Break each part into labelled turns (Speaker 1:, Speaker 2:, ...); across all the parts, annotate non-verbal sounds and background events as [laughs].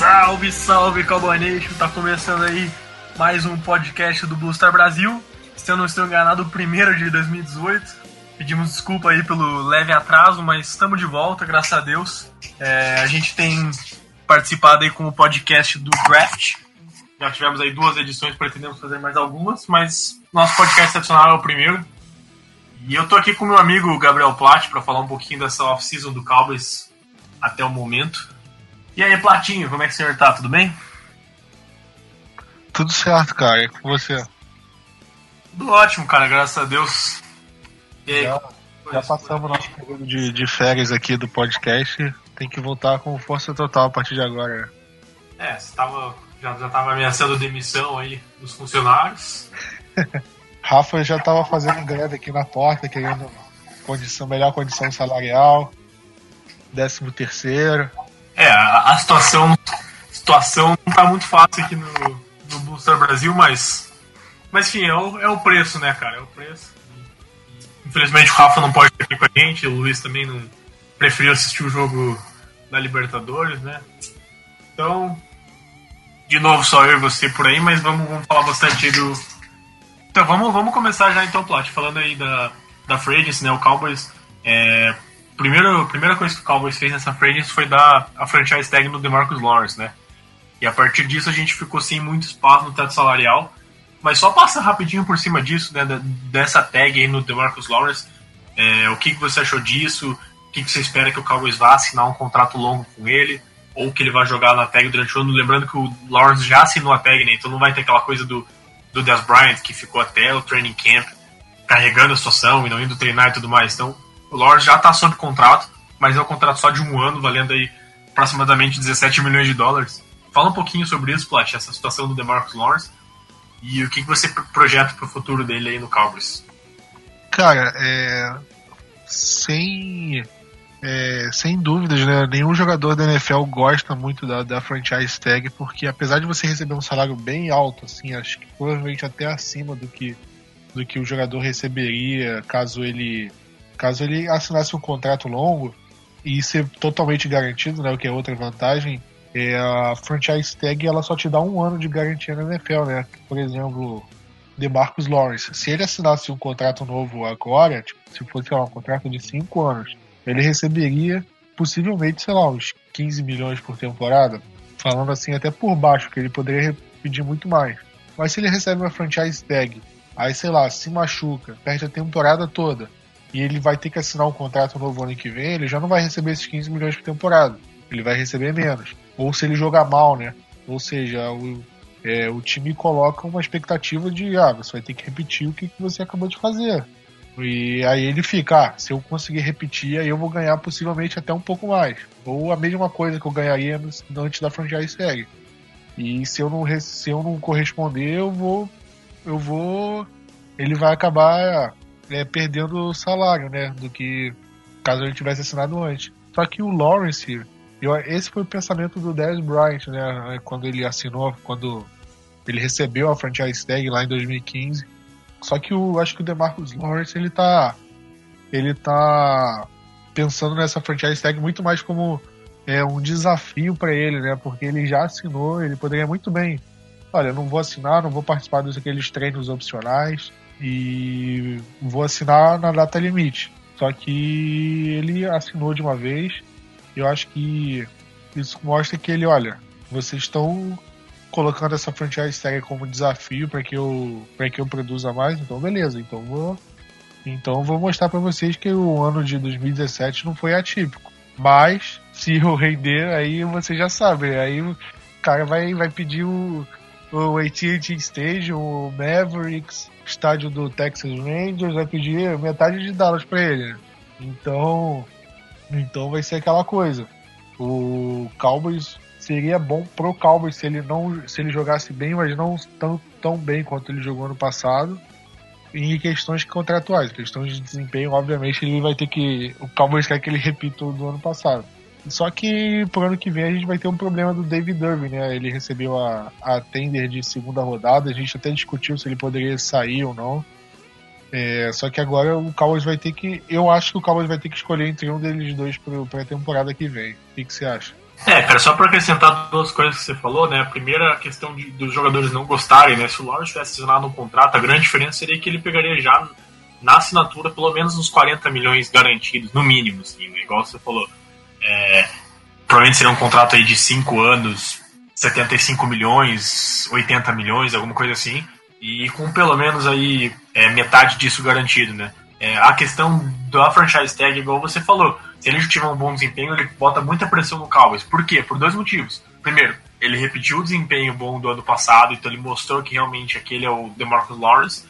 Speaker 1: Salve, salve, Cowboy Nation! Tá começando aí mais um podcast do Blue Star Brasil. Se eu não estou enganado, o primeiro de 2018. Pedimos desculpa aí pelo leve atraso, mas estamos de volta, graças a Deus. É, a gente tem participado aí com o podcast do Draft. Já tivemos aí duas edições, pretendemos fazer mais algumas, mas nosso podcast tradicional é o primeiro. E eu tô aqui com meu amigo Gabriel Platt para falar um pouquinho dessa off-season do Cowboys até o momento. E aí, Platinho, como é que o senhor tá? Tudo bem?
Speaker 2: Tudo certo, cara. E com você?
Speaker 1: Tudo ótimo, cara, graças a Deus. E aí,
Speaker 2: Já, já passamos nosso período de, de férias aqui do podcast. Tem que voltar com força total a partir de agora.
Speaker 1: É, você tava, já, já tava ameaçando demissão aí dos funcionários. [laughs]
Speaker 2: Rafa já tava fazendo greve aqui na porta, querendo condição, melhor condição salarial, décimo terceiro.
Speaker 1: É, a, a situação, situação não tá muito fácil aqui no, no Booster Brasil, mas. Mas enfim, é o, é o preço, né, cara? É o preço. Infelizmente o Rafa não pode estar aqui com a gente, o Luiz também não preferiu assistir o jogo da Libertadores, né? Então, de novo, só eu e você por aí, mas vamos, vamos falar bastante do. Então vamos, vamos começar já então, Plat, falando aí da, da Free Agency, né? O Cowboys. É, primeiro, a primeira coisa que o Cowboys fez nessa agency foi dar a franchise tag no DeMarcus Lawrence, né? E a partir disso a gente ficou sem muito espaço no teto salarial. Mas só passa rapidinho por cima disso, né? Dessa tag aí no DeMarcus Lawrence. É, o que, que você achou disso? O que, que você espera que o Cowboys vá assinar um contrato longo com ele? Ou que ele vai jogar na tag durante o ano? Lembrando que o Lawrence já assinou a tag, né? Então não vai ter aquela coisa do, do Des Bryant que ficou até o training camp carregando a situação e não indo treinar e tudo mais. Então o Lawrence já está sob contrato, mas é um contrato só de um ano, valendo aí aproximadamente 17 milhões de dólares. Fala um pouquinho sobre isso, Plat, essa situação do DeMarcus Lawrence e o que, que você projeta para o futuro dele aí no Cowboys.
Speaker 2: Cara, é, sem é, sem dúvidas, né? Nenhum jogador da NFL gosta muito da, da franchise tag, porque apesar de você receber um salário bem alto, assim, acho que provavelmente até acima do que do que o jogador receberia caso ele caso ele assinasse um contrato longo e ser totalmente garantido, né, o que é outra vantagem, é a franchise tag ela só te dá um ano de garantia na NFL, né? Por exemplo, de Marcus Lawrence, se ele assinasse um contrato novo agora, tipo, se fosse lá, um contrato de 5 anos, ele receberia possivelmente, sei lá, uns 15 milhões por temporada, falando assim até por baixo, que ele poderia pedir muito mais. Mas se ele recebe uma franchise tag, aí sei lá, se machuca, perde a temporada toda, e ele vai ter que assinar um contrato novo ano que vem, ele já não vai receber esses 15 milhões por temporada. Ele vai receber menos. Ou se ele jogar mal, né? Ou seja, o, é, o time coloca uma expectativa de ah, você vai ter que repetir o que, que você acabou de fazer. E aí ele fica, ah, se eu conseguir repetir, aí eu vou ganhar possivelmente até um pouco mais. Ou a mesma coisa que eu ganharia antes da franchise tag. E se eu não, se eu não corresponder, eu vou. Eu vou. Ele vai acabar é, perdendo o salário, né? Do que caso ele tivesse assinado antes. Só que o Lawrence, eu, esse foi o pensamento do Dez Bryant, né? Quando ele assinou, quando ele recebeu a franchise tag lá em 2015. Só que o acho que o DeMarcus Lawrence ele tá ele tá pensando nessa franchise tag muito mais como é um desafio para ele, né? Porque ele já assinou, ele poderia muito bem, olha, não vou assinar, não vou participar dos aqueles treinos opcionais e vou assinar na data limite. Só que ele assinou de uma vez. Eu acho que isso mostra que ele, olha, vocês estão colocando essa franchise tag como desafio para que eu para que eu produza mais, então beleza, então vou então vou mostrar para vocês que o ano de 2017 não foi atípico. Mas se eu render, aí vocês já sabem, aí o cara vai vai pedir o o AT&T Stage, o Mavericks, estádio do Texas Rangers, vai pedir metade de Dallas para ele. Então, então vai ser aquela coisa. O Cowboys seria bom pro Cowboys se ele não se ele jogasse bem, mas não tão, tão bem quanto ele jogou no passado. Em questões contratuais, questões de desempenho, obviamente ele vai ter que. O Cowboys quer que ele repita o do ano passado. Só que pro ano que vem a gente vai ter um problema do David Irving, né? Ele recebeu a, a tender de segunda rodada, a gente até discutiu se ele poderia sair ou não. É, só que agora o Cowboys vai ter que. Eu acho que o Cowboys vai ter que escolher entre um deles dois para a temporada que vem. O que, que você acha?
Speaker 1: É, cara, só para acrescentar duas coisas que você falou, né? A primeira, a questão de, dos jogadores não gostarem, né? Se o Lawrence tivesse assinado um contrato, a grande diferença seria que ele pegaria já na assinatura pelo menos uns 40 milhões garantidos, no mínimo, assim, né? Igual você falou. É, provavelmente seria um contrato aí de 5 anos, 75 milhões, 80 milhões, alguma coisa assim. E com pelo menos aí é, metade disso garantido, né? É, a questão da franchise tag, igual você falou, se ele tiver um bom desempenho, ele bota muita pressão no Cowboys. Por quê? Por dois motivos. Primeiro, ele repetiu o desempenho bom do ano passado, então ele mostrou que realmente aquele é o DeMarcus Lawrence.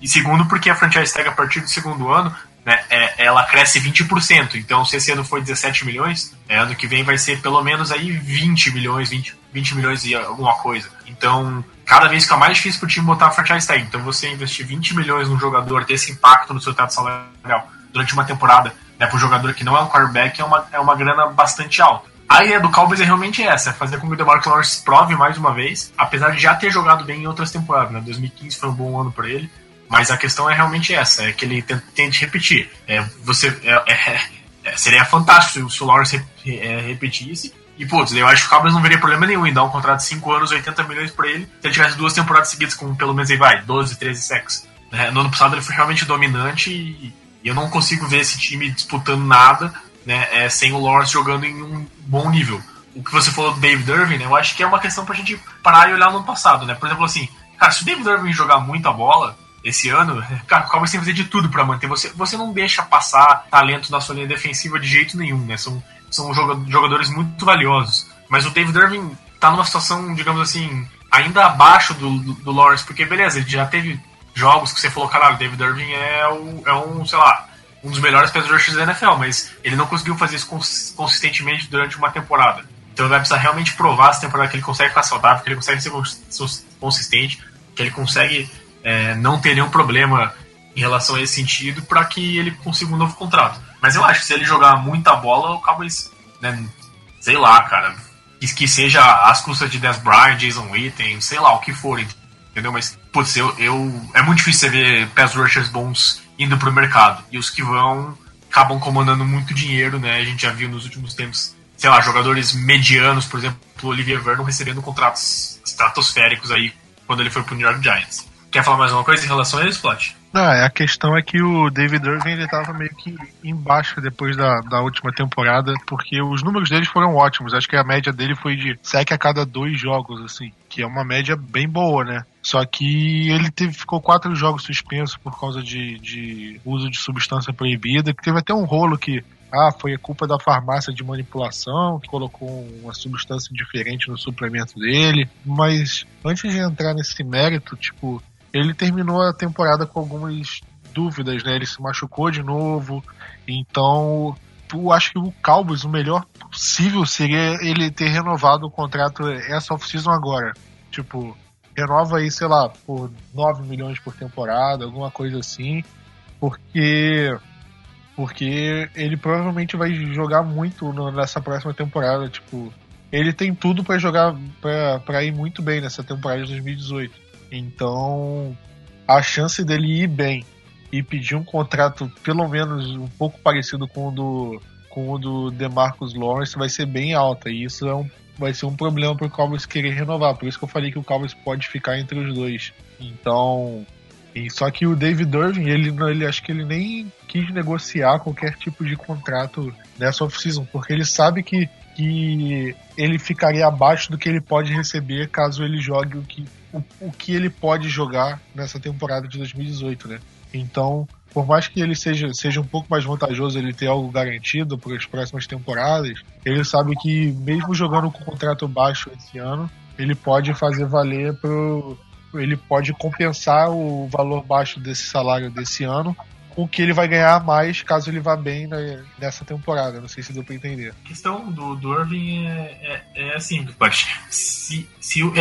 Speaker 1: E segundo, porque a franchise tag a partir do segundo ano, né, é, ela cresce 20%. Então, se esse ano foi 17 milhões, é, ano que vem vai ser pelo menos aí 20 milhões, 20, 20 milhões e alguma coisa. Então, cada vez fica mais difícil para o time botar a franchise tag. Então, você investir 20 milhões num jogador, ter esse impacto no seu teto salarial durante uma temporada, né, para o jogador que não é um quarterback, é uma, é uma grana bastante alta. A ideia do Cowboys é realmente essa, é fazer com que o DeMarcus Lawrence prove mais uma vez, apesar de já ter jogado bem em outras temporadas, né? 2015 foi um bom ano para ele, mas a questão é realmente essa, é que ele tente repetir. É, você, é, é, é, seria fantástico se o Lawrence é, repetisse, e, putz, eu acho que o Cowboys não veria problema nenhum em dar um contrato de 5 anos, 80 milhões para ele, se ele tivesse duas temporadas seguidas com pelo menos aí vai, 12, 13 sacks. No ano passado ele foi realmente dominante e, eu não consigo ver esse time disputando nada né, é, sem o Lawrence jogando em um bom nível. O que você falou do David Irving, né, eu acho que é uma questão pra gente parar e olhar no passado, né? Por exemplo, assim, cara, se o David Irving jogar muita bola esse ano, cara, o Cowboys tem que fazer de tudo para manter. Você, você não deixa passar talento na sua linha defensiva de jeito nenhum, né? São, são jogadores muito valiosos. Mas o David Irving tá numa situação, digamos assim, ainda abaixo do, do, do Lawrence, porque beleza, ele já teve jogos que você falou, caralho, David Irving é, o, é um, sei lá, um dos melhores pass rushers da NFL, mas ele não conseguiu fazer isso consistentemente durante uma temporada. Então ele vai precisar realmente provar essa temporada que ele consegue ficar saudável, que ele consegue ser consistente, que ele consegue é, não ter nenhum problema em relação a esse sentido para que ele consiga um novo contrato. Mas eu acho que se ele jogar muita bola, o Cowboys, né, sei lá, cara, que, que seja as custas de Des Bryant, Jason Witten, sei lá, o que for, entendeu? Mas, putz, eu, eu, é muito difícil você ver pass rushers bons indo pro mercado. E os que vão acabam comandando muito dinheiro, né? A gente já viu nos últimos tempos, sei lá, jogadores medianos, por exemplo, o Olivier Vernon recebendo contratos estratosféricos aí quando ele foi pro New York Giants. Quer falar mais uma coisa em relação a isso, Plot?
Speaker 2: Não, a questão é que o David Irving ele tava meio que embaixo depois da, da última temporada, porque os números dele foram ótimos. Acho que a média dele foi de sec a cada dois jogos, assim, que é uma média bem boa, né? Só que ele teve, ficou quatro jogos suspenso por causa de, de uso de substância proibida, que teve até um rolo que ah, foi a culpa da farmácia de manipulação que colocou uma substância diferente no suplemento dele. Mas antes de entrar nesse mérito, tipo, ele terminou a temporada com algumas dúvidas, né? Ele se machucou de novo. Então, eu acho que o Cowboys, o melhor possível seria ele ter renovado o contrato essa off-season agora. Tipo, renova aí, sei lá, por 9 milhões por temporada, alguma coisa assim. Porque porque ele provavelmente vai jogar muito nessa próxima temporada, tipo, ele tem tudo para jogar para ir muito bem nessa temporada de 2018. Então, a chance dele ir bem e pedir um contrato pelo menos um pouco parecido com o do, com o do DeMarcus Lawrence vai ser bem alta. E isso é um, vai ser um problema para o Cowboys querer renovar. Por isso que eu falei que o Cowboys pode ficar entre os dois. Então, E só que o David Irving, ele, ele acho que ele nem quis negociar qualquer tipo de contrato nessa off-season, porque ele sabe que, que ele ficaria abaixo do que ele pode receber caso ele jogue o que, o, o que ele pode jogar nessa temporada de 2018, né? Então, por mais que ele seja, seja um pouco mais vantajoso ele ter algo garantido para as próximas temporadas, ele sabe que mesmo jogando com contrato baixo esse ano, ele pode fazer valer pro, ele pode compensar o valor baixo desse salário desse ano com o que ele vai ganhar mais caso ele vá bem nessa temporada. Não sei se deu para entender.
Speaker 1: A questão do, do Irving é, é, é assim, se, se eu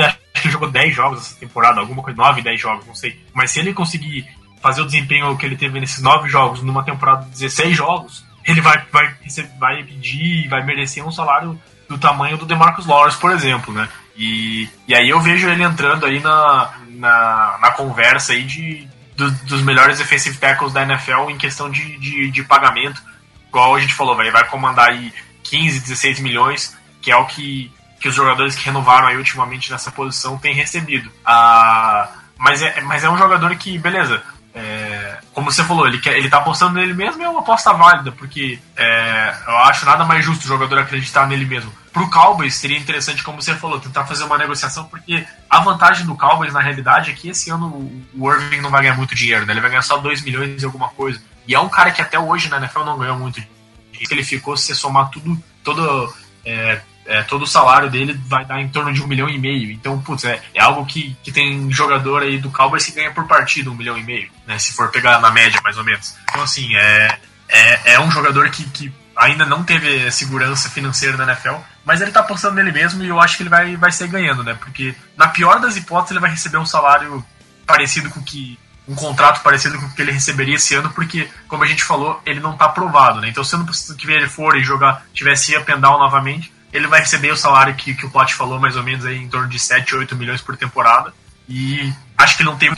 Speaker 1: acho que ele jogou 10 jogos essa temporada, alguma coisa, 9, 10 jogos, não sei. Mas se ele conseguir fazer o desempenho que ele teve nesses 9 jogos numa temporada de 16 jogos, ele vai, vai, vai pedir, vai merecer um salário do tamanho do DeMarcus Lawrence, por exemplo, né? E, e aí eu vejo ele entrando aí na, na, na conversa aí de, do, dos melhores defensive tackles da NFL em questão de, de, de pagamento. Igual a gente falou, véio, vai comandar aí 15, 16 milhões, que é o que, que os jogadores que renovaram aí ultimamente nessa posição têm recebido. Ah, mas, é, mas é um jogador que, beleza, é, como você falou, ele, quer, ele tá apostando nele mesmo é uma aposta válida, porque é, eu acho nada mais justo o jogador acreditar nele mesmo. Pro Cowboys seria interessante, como você falou, tentar fazer uma negociação, porque a vantagem do Cowboys, na realidade, é que esse ano o Irving não vai ganhar muito dinheiro, né? Ele vai ganhar só 2 milhões e alguma coisa. E é um cara que até hoje na NFL não ganhou muito dinheiro. Ele ficou, se somar tudo, todo é, é, todo o salário dele vai dar em torno de um milhão e meio. Então, putz, é, é algo que, que tem jogador aí do Cowboys que ganha por partida um milhão e meio, né? Se for pegar na média, mais ou menos. Então, assim, é, é, é um jogador que, que ainda não teve segurança financeira na NFL, mas ele tá apostando nele mesmo e eu acho que ele vai, vai sair ganhando, né? Porque, na pior das hipóteses, ele vai receber um salário parecido com que um contrato parecido com o que ele receberia esse ano, porque, como a gente falou, ele não tá aprovado, né? Então, se ano que vem ele for e jogar, tivesse up down novamente, ele vai receber o salário que, que o Plot falou, mais ou menos aí em torno de 7, 8 milhões por temporada. E acho que ele não tem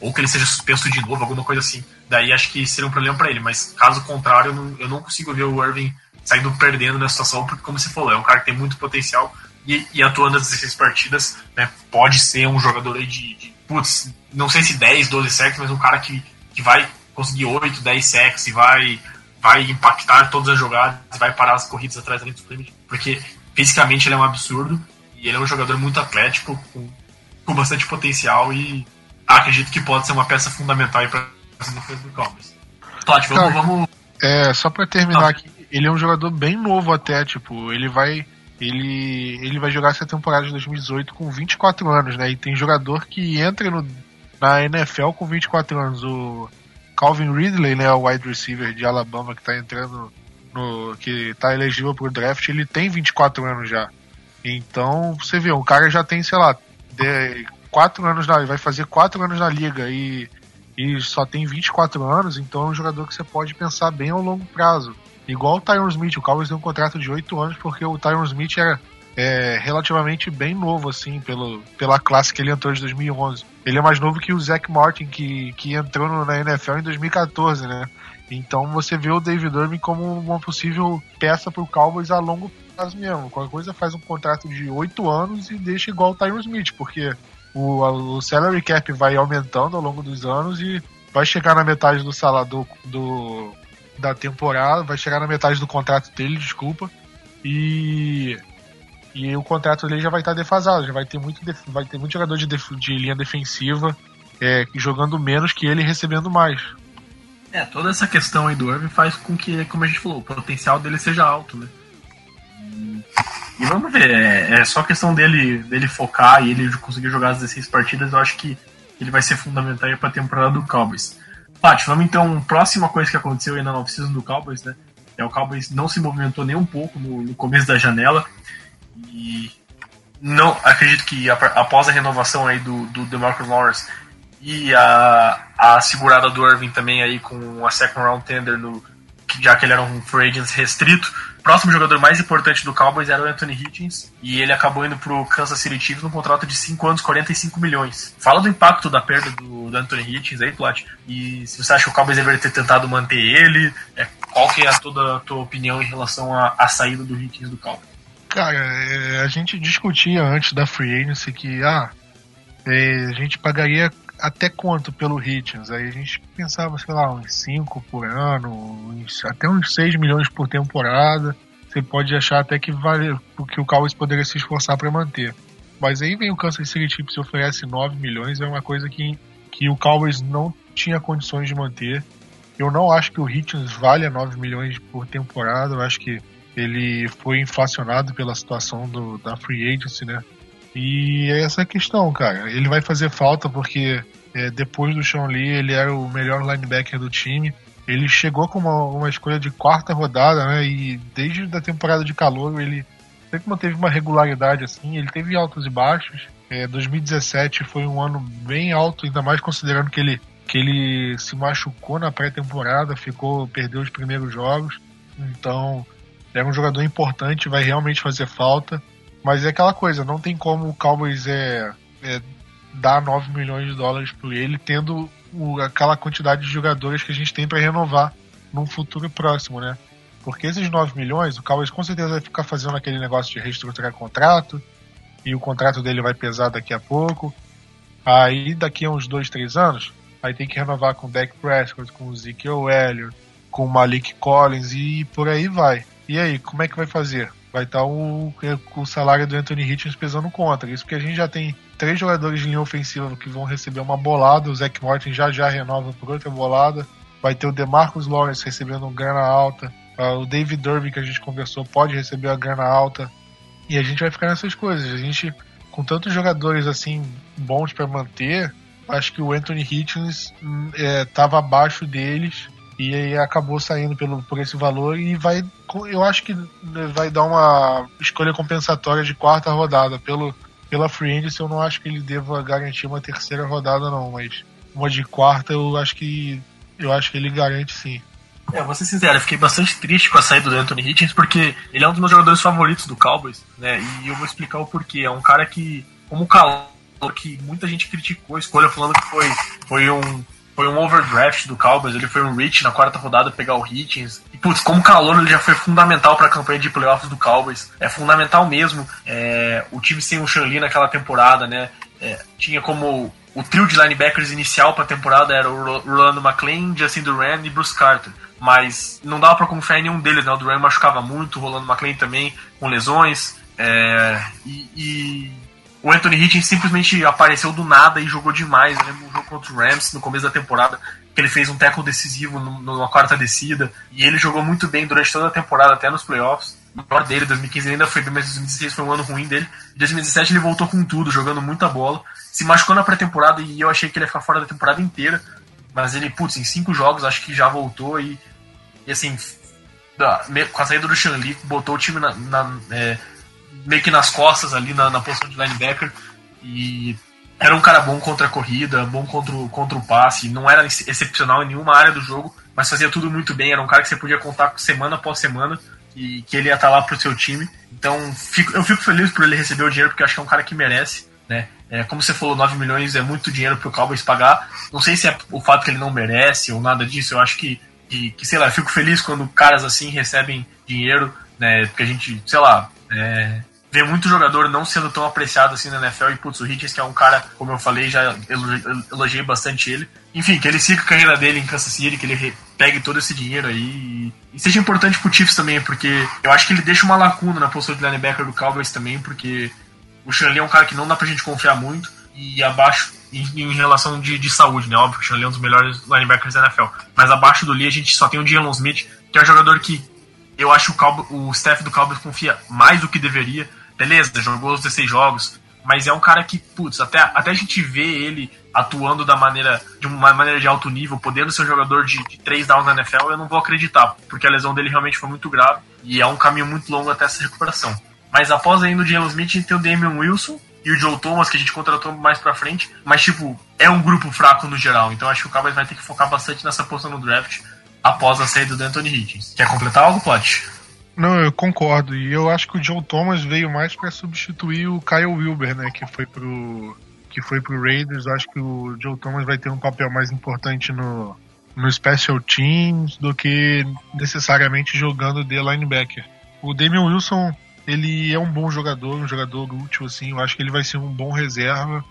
Speaker 1: ou que ele seja suspenso de novo, alguma coisa assim. Daí acho que seria um problema para ele, mas caso contrário, eu não, eu não, consigo ver o Irving saindo perdendo nessa situação, porque como você falou, é um cara que tem muito potencial e, e atuando nas 16 partidas, né, pode ser um jogador aí de, de, putz, não sei se 10, 12 sacks, mas um cara que, que vai conseguir 8, 10 sacks e vai vai impactar todas as jogadas, vai parar as corridas atrás da linha do porque fisicamente ele é um absurdo e ele é um jogador muito atlético, com, com bastante potencial e acredito que pode ser uma peça fundamental para essa defesa do Cowboys. Todd, vamos, vamos...
Speaker 2: É, só para terminar ah. aqui, ele é um jogador bem novo até, tipo, ele vai ele, ele vai jogar essa temporada de 2018 com 24 anos, né? E tem jogador que entra no, na NFL com 24 anos. O Calvin Ridley, né, o wide receiver de Alabama que tá entrando no que tá elegível pro draft, ele tem 24 anos já. Então, você vê, o cara já tem, sei lá, 4 anos na, vai fazer 4 anos na liga e, e só tem 24 anos, então é um jogador que você pode pensar bem ao longo prazo. Igual o Tyron Smith, o Cowboys deu um contrato de 8 anos porque o Tyron Smith era é, relativamente bem novo, assim, pelo, pela classe que ele entrou de 2011. Ele é mais novo que o Zach Martin, que, que entrou na NFL em 2014, né? Então você vê o David Irving como uma possível peça para o Cowboys a longo prazo mesmo. Qualquer coisa faz um contrato de 8 anos e deixa igual o Tyron Smith, porque o, o salary cap vai aumentando ao longo dos anos e vai chegar na metade do salário do, da temporada, vai chegar na metade do contrato dele, desculpa. E e o contrato dele já vai estar defasado, já vai ter muito, vai ter muito jogador de, de linha defensiva é, jogando menos que ele recebendo mais.
Speaker 1: É, toda essa questão aí do Irving faz com que, como a gente falou, o potencial dele seja alto, né? E vamos ver, é, é só questão dele, dele focar e ele conseguir jogar as 16 partidas, eu acho que ele vai ser fundamental para a temporada do Cowboys. Paty, vamos então, próxima coisa que aconteceu aí na off-season do Cowboys, né? É, o Cowboys não se movimentou nem um pouco no, no começo da janela. E não acredito que após a renovação aí do, do DeMarcus Lawrence e a, a segurada do Irving também aí com a second round tender no já que ele era um free agent restrito, o próximo jogador mais importante do Cowboys era o Anthony Hitchens e ele acabou indo pro Kansas City Chiefs num contrato de 5 anos, 45 milhões. Fala do impacto da perda do, do Anthony Hitchens aí, Plat, e se você acha que o Cowboys deveria ter tentado manter ele, é, qual que é a, toda a tua opinião em relação à saída do Hitchens do Cowboys?
Speaker 2: Cara, é, a gente discutia antes da free agency que ah, é, a gente pagaria até quanto pelo Hitchens? Aí a gente pensava, sei lá, uns 5 por ano, uns, até uns 6 milhões por temporada. Você pode achar até que vale que o Cowboys poderia se esforçar para manter. Mas aí vem o Kansas City Chiefs e oferece 9 milhões, é uma coisa que, que o Cowboys não tinha condições de manter. Eu não acho que o Hitchens valha 9 milhões por temporada, eu acho que ele foi inflacionado pela situação do, da free agency, né? E é essa questão, cara. Ele vai fazer falta porque é, depois do Sean Lee ele era o melhor linebacker do time. Ele chegou com uma, uma escolha de quarta rodada, né? E desde a temporada de calor ele sempre manteve uma regularidade assim. Ele teve altos e baixos. É, 2017 foi um ano bem alto, ainda mais considerando que ele, que ele se machucou na pré-temporada, ficou perdeu os primeiros jogos. Então é um jogador importante, vai realmente fazer falta. Mas é aquela coisa, não tem como o Cowboys é, é dar 9 milhões de dólares por ele, tendo o, aquela quantidade de jogadores que a gente tem para renovar num futuro próximo, né? Porque esses 9 milhões, o Cowboys com certeza vai ficar fazendo aquele negócio de reestruturar contrato, e o contrato dele vai pesar daqui a pouco. Aí daqui a uns 2, 3 anos, aí tem que renovar com o Dak Prescott, com o Ezekiel Elliott, com o Malik Collins e por aí vai. E aí, como é que vai fazer? Vai estar o, o salário do Anthony Hitchens pesando contra. Isso porque a gente já tem três jogadores de linha ofensiva que vão receber uma bolada. O Zach Morton já já renova por outra bolada. Vai ter o DeMarcus Lawrence recebendo grana alta. Uh, o David Derby, que a gente conversou, pode receber a grana alta. E a gente vai ficar nessas coisas. A gente, com tantos jogadores assim bons para manter, acho que o Anthony Hitchens estava hum, é, abaixo deles e aí acabou saindo pelo, por esse valor e vai eu acho que vai dar uma escolha compensatória de quarta rodada pelo pela free agency eu não acho que ele deva garantir uma terceira rodada não mas uma de quarta eu acho que eu acho que ele garante sim
Speaker 1: é, vou ser sincero, eu fiquei bastante triste com a saída do Anthony Hitchens, porque ele é um dos meus jogadores favoritos do Cowboys, né? E eu vou explicar o porquê. É um cara que, como o calor, que muita gente criticou a escolha, falando que foi, foi um foi um overdraft do Cowboys, ele foi um reach na quarta rodada pegar o Hitchens. E, putz, como calor ele já foi fundamental para a campanha de playoffs do Cowboys. É fundamental mesmo. É, o time sem o Shanley naquela temporada, né? É, tinha como o trio de linebackers inicial para a temporada era o Rolando McLean, Justin Duran e Bruce Carter. Mas não dava para confiar em nenhum deles, né? O Duran machucava muito, o Rolando McLean também com lesões. É, e, e o Anthony Hitchens simplesmente apareceu do nada e jogou demais. Eu lembro um jogo contra o Rams no começo da temporada, que ele fez um tackle decisivo numa quarta descida, e ele jogou muito bem durante toda a temporada, até nos playoffs. O melhor dele, 2015 ainda foi bem, mas 2016 foi um ano ruim dele. Em 2017 ele voltou com tudo, jogando muita bola. Se machucou na pré-temporada e eu achei que ele ia ficar fora da temporada inteira. Mas ele, putz, em cinco jogos acho que já voltou e, e assim, com a saída do Shanli, botou o time na, na é, meio que nas costas ali na, na posição de linebacker. E era um cara bom contra a corrida, bom contra o, contra o passe, não era excepcional em nenhuma área do jogo, mas fazia tudo muito bem. Era um cara que você podia contar semana após semana e que ele ia estar lá pro seu time. Então fico, eu fico feliz por ele receber o dinheiro, porque acho que é um cara que merece. Né? É, como você falou, 9 milhões é muito dinheiro pro Cowboys pagar. Não sei se é o fato que ele não merece ou nada disso. Eu acho que, que, que sei lá, eu fico feliz quando caras assim recebem dinheiro, né? Porque a gente, sei lá, é, vê muito jogador não sendo tão apreciado assim na NFL e putz, o Hitchens que é um cara, como eu falei, já elogiei bastante ele. Enfim, que ele siga a carreira dele em Kansas City, que ele pegue todo esse dinheiro aí e, seja importante pro Chiefs também, porque eu acho que ele deixa uma lacuna na posição de linebacker do Cowboys também, porque o Shanley é um cara que não dá pra gente confiar muito e abaixo em, em relação de, de, saúde, né? Óbvio que o Shanley é um dos melhores linebackers da NFL, mas abaixo do Lee a gente só tem o Jalen Smith, que é um jogador que eu acho o, o staff do Cowboys confia mais do que deveria beleza, jogou os 16 jogos, mas é um cara que, putz, até, até a gente vê ele atuando da maneira, de uma maneira de alto nível, podendo ser um jogador de, de 3 downs na NFL, eu não vou acreditar, porque a lesão dele realmente foi muito grave e é um caminho muito longo até essa recuperação. Mas após ainda o James Smith, a gente tem o Damian Wilson e o Joe Thomas, que a gente contratou mais pra frente, mas, tipo, é um grupo fraco no geral, então acho que o Cowboys vai ter que focar bastante nessa posição no draft após a saída do Anthony Hitchens. Quer completar algo, Plot?
Speaker 2: Não, eu concordo. E eu acho que o Joe Thomas veio mais para substituir o Kyle Wilber, né? Que foi pro. Que foi pro Raiders. Acho que o Joe Thomas vai ter um papel mais importante no, no Special Teams do que necessariamente jogando de linebacker. O Damian Wilson, ele é um bom jogador, um jogador útil, assim. Eu acho que ele vai ser um bom reserva.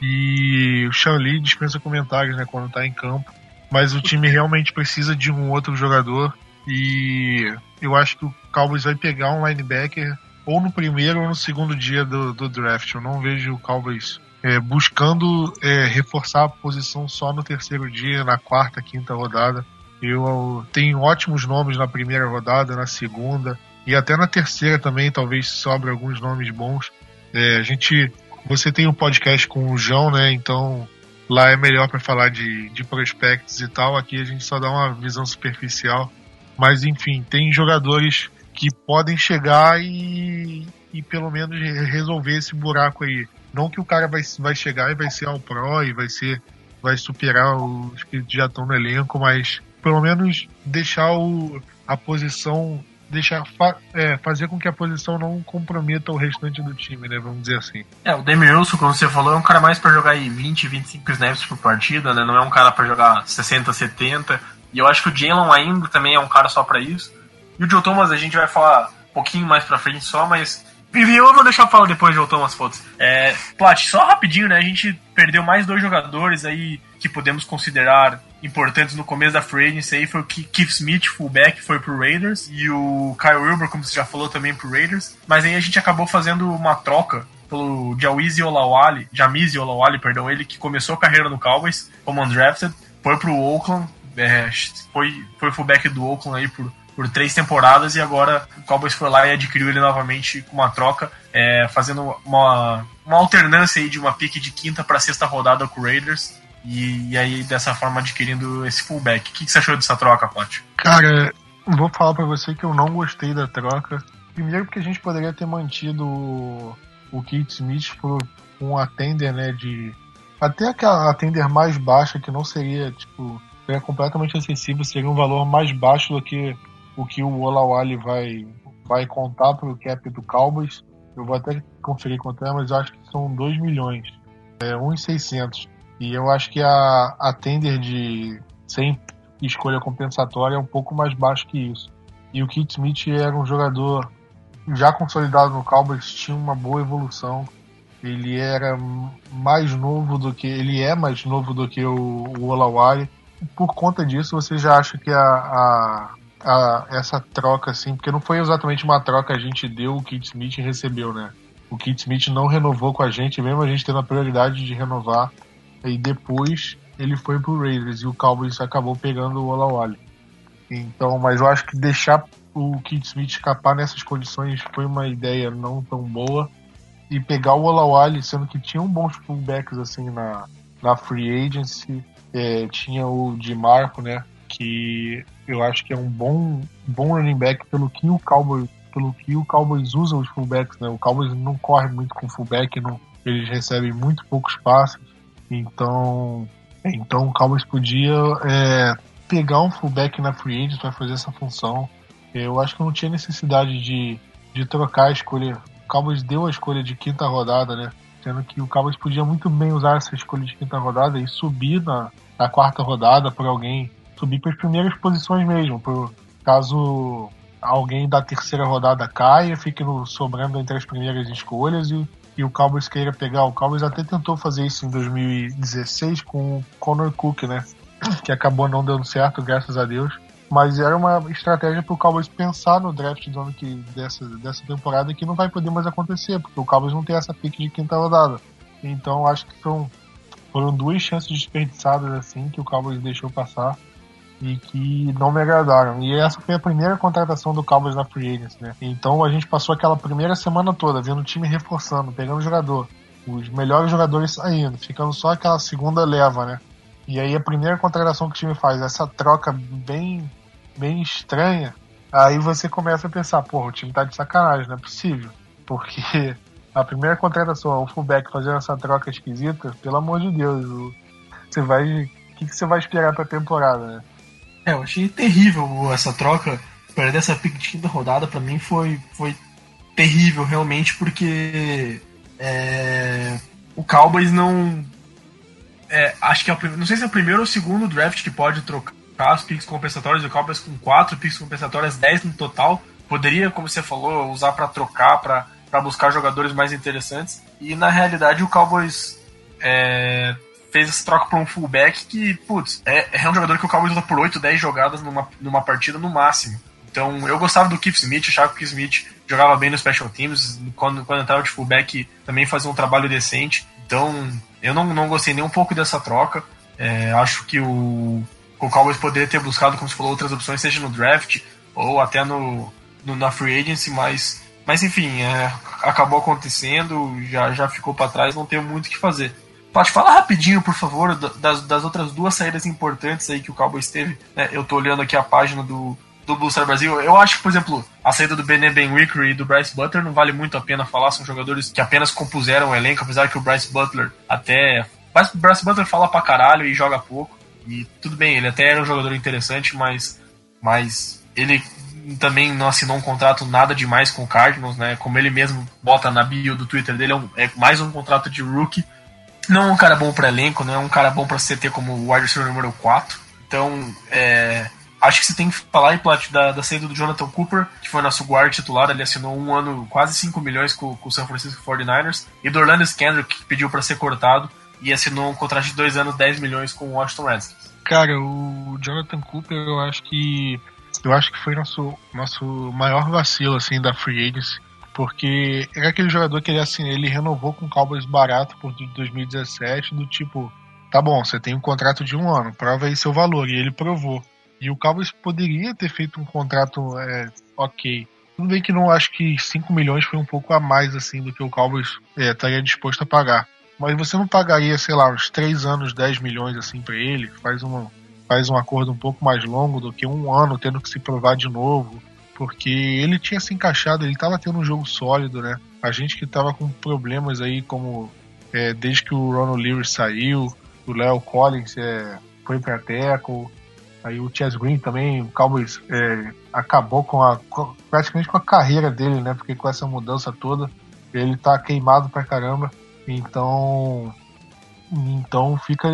Speaker 2: E o Sean Lee dispensa comentários, né, quando tá em campo. Mas o time realmente precisa de um outro jogador. E eu acho que o Cowboys vai pegar um linebacker ou no primeiro ou no segundo dia do, do draft. Eu não vejo o Cowboys é, buscando é, reforçar a posição só no terceiro dia, na quarta, quinta rodada. Eu tenho ótimos nomes na primeira rodada, na segunda e até na terceira também, talvez sobre alguns nomes bons. É, a gente, você tem um podcast com o João, né? Então lá é melhor para falar de, de prospectos e tal. Aqui a gente só dá uma visão superficial. Mas enfim, tem jogadores que podem chegar e, e pelo menos resolver esse buraco aí. Não que o cara vai, vai chegar e vai ser ao pro e vai ser vai superar os que já estão no elenco, mas pelo menos deixar o, a posição deixar fa é, fazer com que a posição não comprometa o restante do time, né? Vamos dizer assim.
Speaker 1: É, o Wilson, como você falou, é um cara mais para jogar aí 20, 25 snaps por partida, né? Não é um cara para jogar 60, 70. E eu acho que o Jalen ainda também é um cara só para isso. E o Joe Thomas a gente vai falar um pouquinho mais pra frente só, mas eu vou deixar falar depois de voltar umas fotos. É, Plat, só rapidinho, né? A gente perdeu mais dois jogadores aí que podemos considerar importantes no começo da free agency aí foi o Keith Smith, fullback, foi pro Raiders, e o Kyle Wilbur, como você já falou, também pro Raiders. Mas aí a gente acabou fazendo uma troca pelo Jawizi Olawale, Jamizi Olawale, perdão, ele que começou a carreira no Cowboys como undrafted, foi pro Oakland, é, foi, foi fullback do Oakland aí por por três temporadas e agora o Cowboys foi lá e adquiriu ele novamente com uma troca, é, fazendo uma, uma alternância aí de uma pique de quinta para sexta rodada com o Raiders. E, e, aí, dessa forma, adquirindo esse fullback. O que, que você achou dessa troca, Plot?
Speaker 2: Cara, vou falar para você que eu não gostei da troca. Primeiro porque a gente poderia ter mantido o Keith Smith por um atender, né, de... Até aquela atender mais baixa, que não seria, tipo, seria completamente acessível, seria um valor mais baixo do que o que o Olawale vai, vai contar para o cap do Cowboys. Eu vou até conferir quanto é, mas acho que são 2 milhões. É 1,600. E eu acho que a, a tender de sem escolha compensatória é um pouco mais baixo que isso. E o Kit Smith era um jogador já consolidado no Cowboys, tinha uma boa evolução. Ele era mais novo do que. Ele é mais novo do que o, o Olawale. Por conta disso, você já acha que a, a a, essa troca, assim, porque não foi exatamente uma troca a gente deu, o Kit Smith recebeu, né? O Kit Smith não renovou com a gente, mesmo a gente tendo a prioridade de renovar. E depois ele foi pro Raiders e o Cowboys acabou pegando o Olawale. Então, mas eu acho que deixar o Kit Smith escapar nessas condições foi uma ideia não tão boa. E pegar o Olawale, sendo que tinham bons fullbacks assim na, na free agency, é, tinha o de Marco, né? Que eu acho que é um bom, bom running back pelo que o Cowboys, pelo que o Cowboys usa os fullbacks, né? O Cowboys não corre muito com fullback, não, eles recebem muito poucos passes. Então, então o Cowboys podia é, pegar um fullback na free agent para fazer essa função. Eu acho que não tinha necessidade de, de trocar a escolha. O Cowboys deu a escolha de quinta rodada, né? Sendo que o Cowboys podia muito bem usar essa escolha de quinta rodada e subir na, na quarta rodada por alguém subir para as primeiras posições mesmo, por caso alguém da terceira rodada caia, fique no, sobrando entre as primeiras escolhas e, e o Cowboys queira pegar. O Cowboys até tentou fazer isso em 2016 com o Connor Cook, né? Que acabou não dando certo, graças a Deus. Mas era uma estratégia para o Cowboys pensar no draft do ano que, dessa, dessa temporada que não vai poder mais acontecer, porque o Cowboys não tem essa pique de quinta rodada. Então acho que foram, foram duas chances desperdiçadas assim que o Cowboys deixou passar e que não me agradaram. E essa foi a primeira contratação do Cowboys na Free Agency, né? Então a gente passou aquela primeira semana toda vendo o time reforçando, pegando jogador, os melhores jogadores saindo, ficando só aquela segunda leva, né? E aí a primeira contratação que o time faz, essa troca bem, bem estranha, aí você começa a pensar, porra, o time tá de sacanagem, não é possível. Porque a primeira contratação, o fullback fazendo essa troca esquisita, pelo amor de Deus, você vai. O que, que você vai esperar pra temporada, né?
Speaker 1: É, eu achei terrível essa troca. Perder essa pick de quinta rodada para mim foi, foi terrível realmente, porque é, o Cowboys não. É, acho que é o, não sei se é o primeiro ou o segundo draft que pode trocar as picks compensatórias. O Cowboys com quatro picks compensatórias, 10 no total. Poderia, como você falou, usar para trocar, para buscar jogadores mais interessantes. E na realidade o Cowboys é, fez essa troca por um fullback que, putz, é, é um jogador que o Cowboys usa por 8, 10 jogadas numa, numa partida no máximo. Então, eu gostava do Keith Smith, achava que o Keith Smith jogava bem no Special Teams, quando, quando entrava de fullback também fazia um trabalho decente. Então, eu não, não gostei nem um pouco dessa troca. É, acho que o, o Cowboys poderia ter buscado, como você falou, outras opções, seja no draft ou até no, no na free agency, mas, mas enfim, é, acabou acontecendo, já, já ficou para trás, não tem muito o que fazer. Falar rapidinho, por favor, das, das outras duas saídas importantes aí que o Cowboys teve. Né? Eu tô olhando aqui a página do, do Blue Star Brasil. Eu acho que, por exemplo, a saída do Bené Benwickery e do Bryce Butler não vale muito a pena falar. São jogadores que apenas compuseram o elenco, apesar que o Bryce Butler até. O Bryce Butler fala pra caralho e joga pouco. E tudo bem, ele até era um jogador interessante, mas, mas ele também não assinou um contrato nada demais com o Cardinals, né? Como ele mesmo bota na bio do Twitter dele, é, um, é mais um contrato de rookie não é um cara bom para elenco, não é um cara bom para CT como o wide receiver número 4. Então, é, acho que você tem que falar, aí, Plat, da, da saída do Jonathan Cooper, que foi nosso guard titular, ele assinou um ano, quase 5 milhões com, com o San Francisco 49ers, e do Orlando Kendrick, que pediu para ser cortado, e assinou um contrato de 2 anos, 10 milhões com o Washington Redskins.
Speaker 2: Cara, o Jonathan Cooper, eu acho que eu acho que foi nosso, nosso maior vacilo assim da free agency porque era aquele jogador que ele, assim, ele renovou com o Cowboys barato por 2017, do tipo, tá bom, você tem um contrato de um ano, prova aí seu valor, e ele provou. E o Cowboys poderia ter feito um contrato é, ok. Tudo bem que não acho que 5 milhões foi um pouco a mais assim do que o Cowboys é, estaria disposto a pagar. Mas você não pagaria, sei lá, uns 3 anos 10 milhões assim para ele, faz, uma, faz um acordo um pouco mais longo do que um ano tendo que se provar de novo porque ele tinha se encaixado, ele estava tendo um jogo sólido, né? A gente que estava com problemas aí, como é, desde que o Ronald Lewis saiu, o Léo Collins é, foi para Teco, aí o Chess Green também, o Cowboys é, acabou com a com, praticamente com a carreira dele, né? Porque com essa mudança toda, ele tá queimado pra caramba. Então, então fica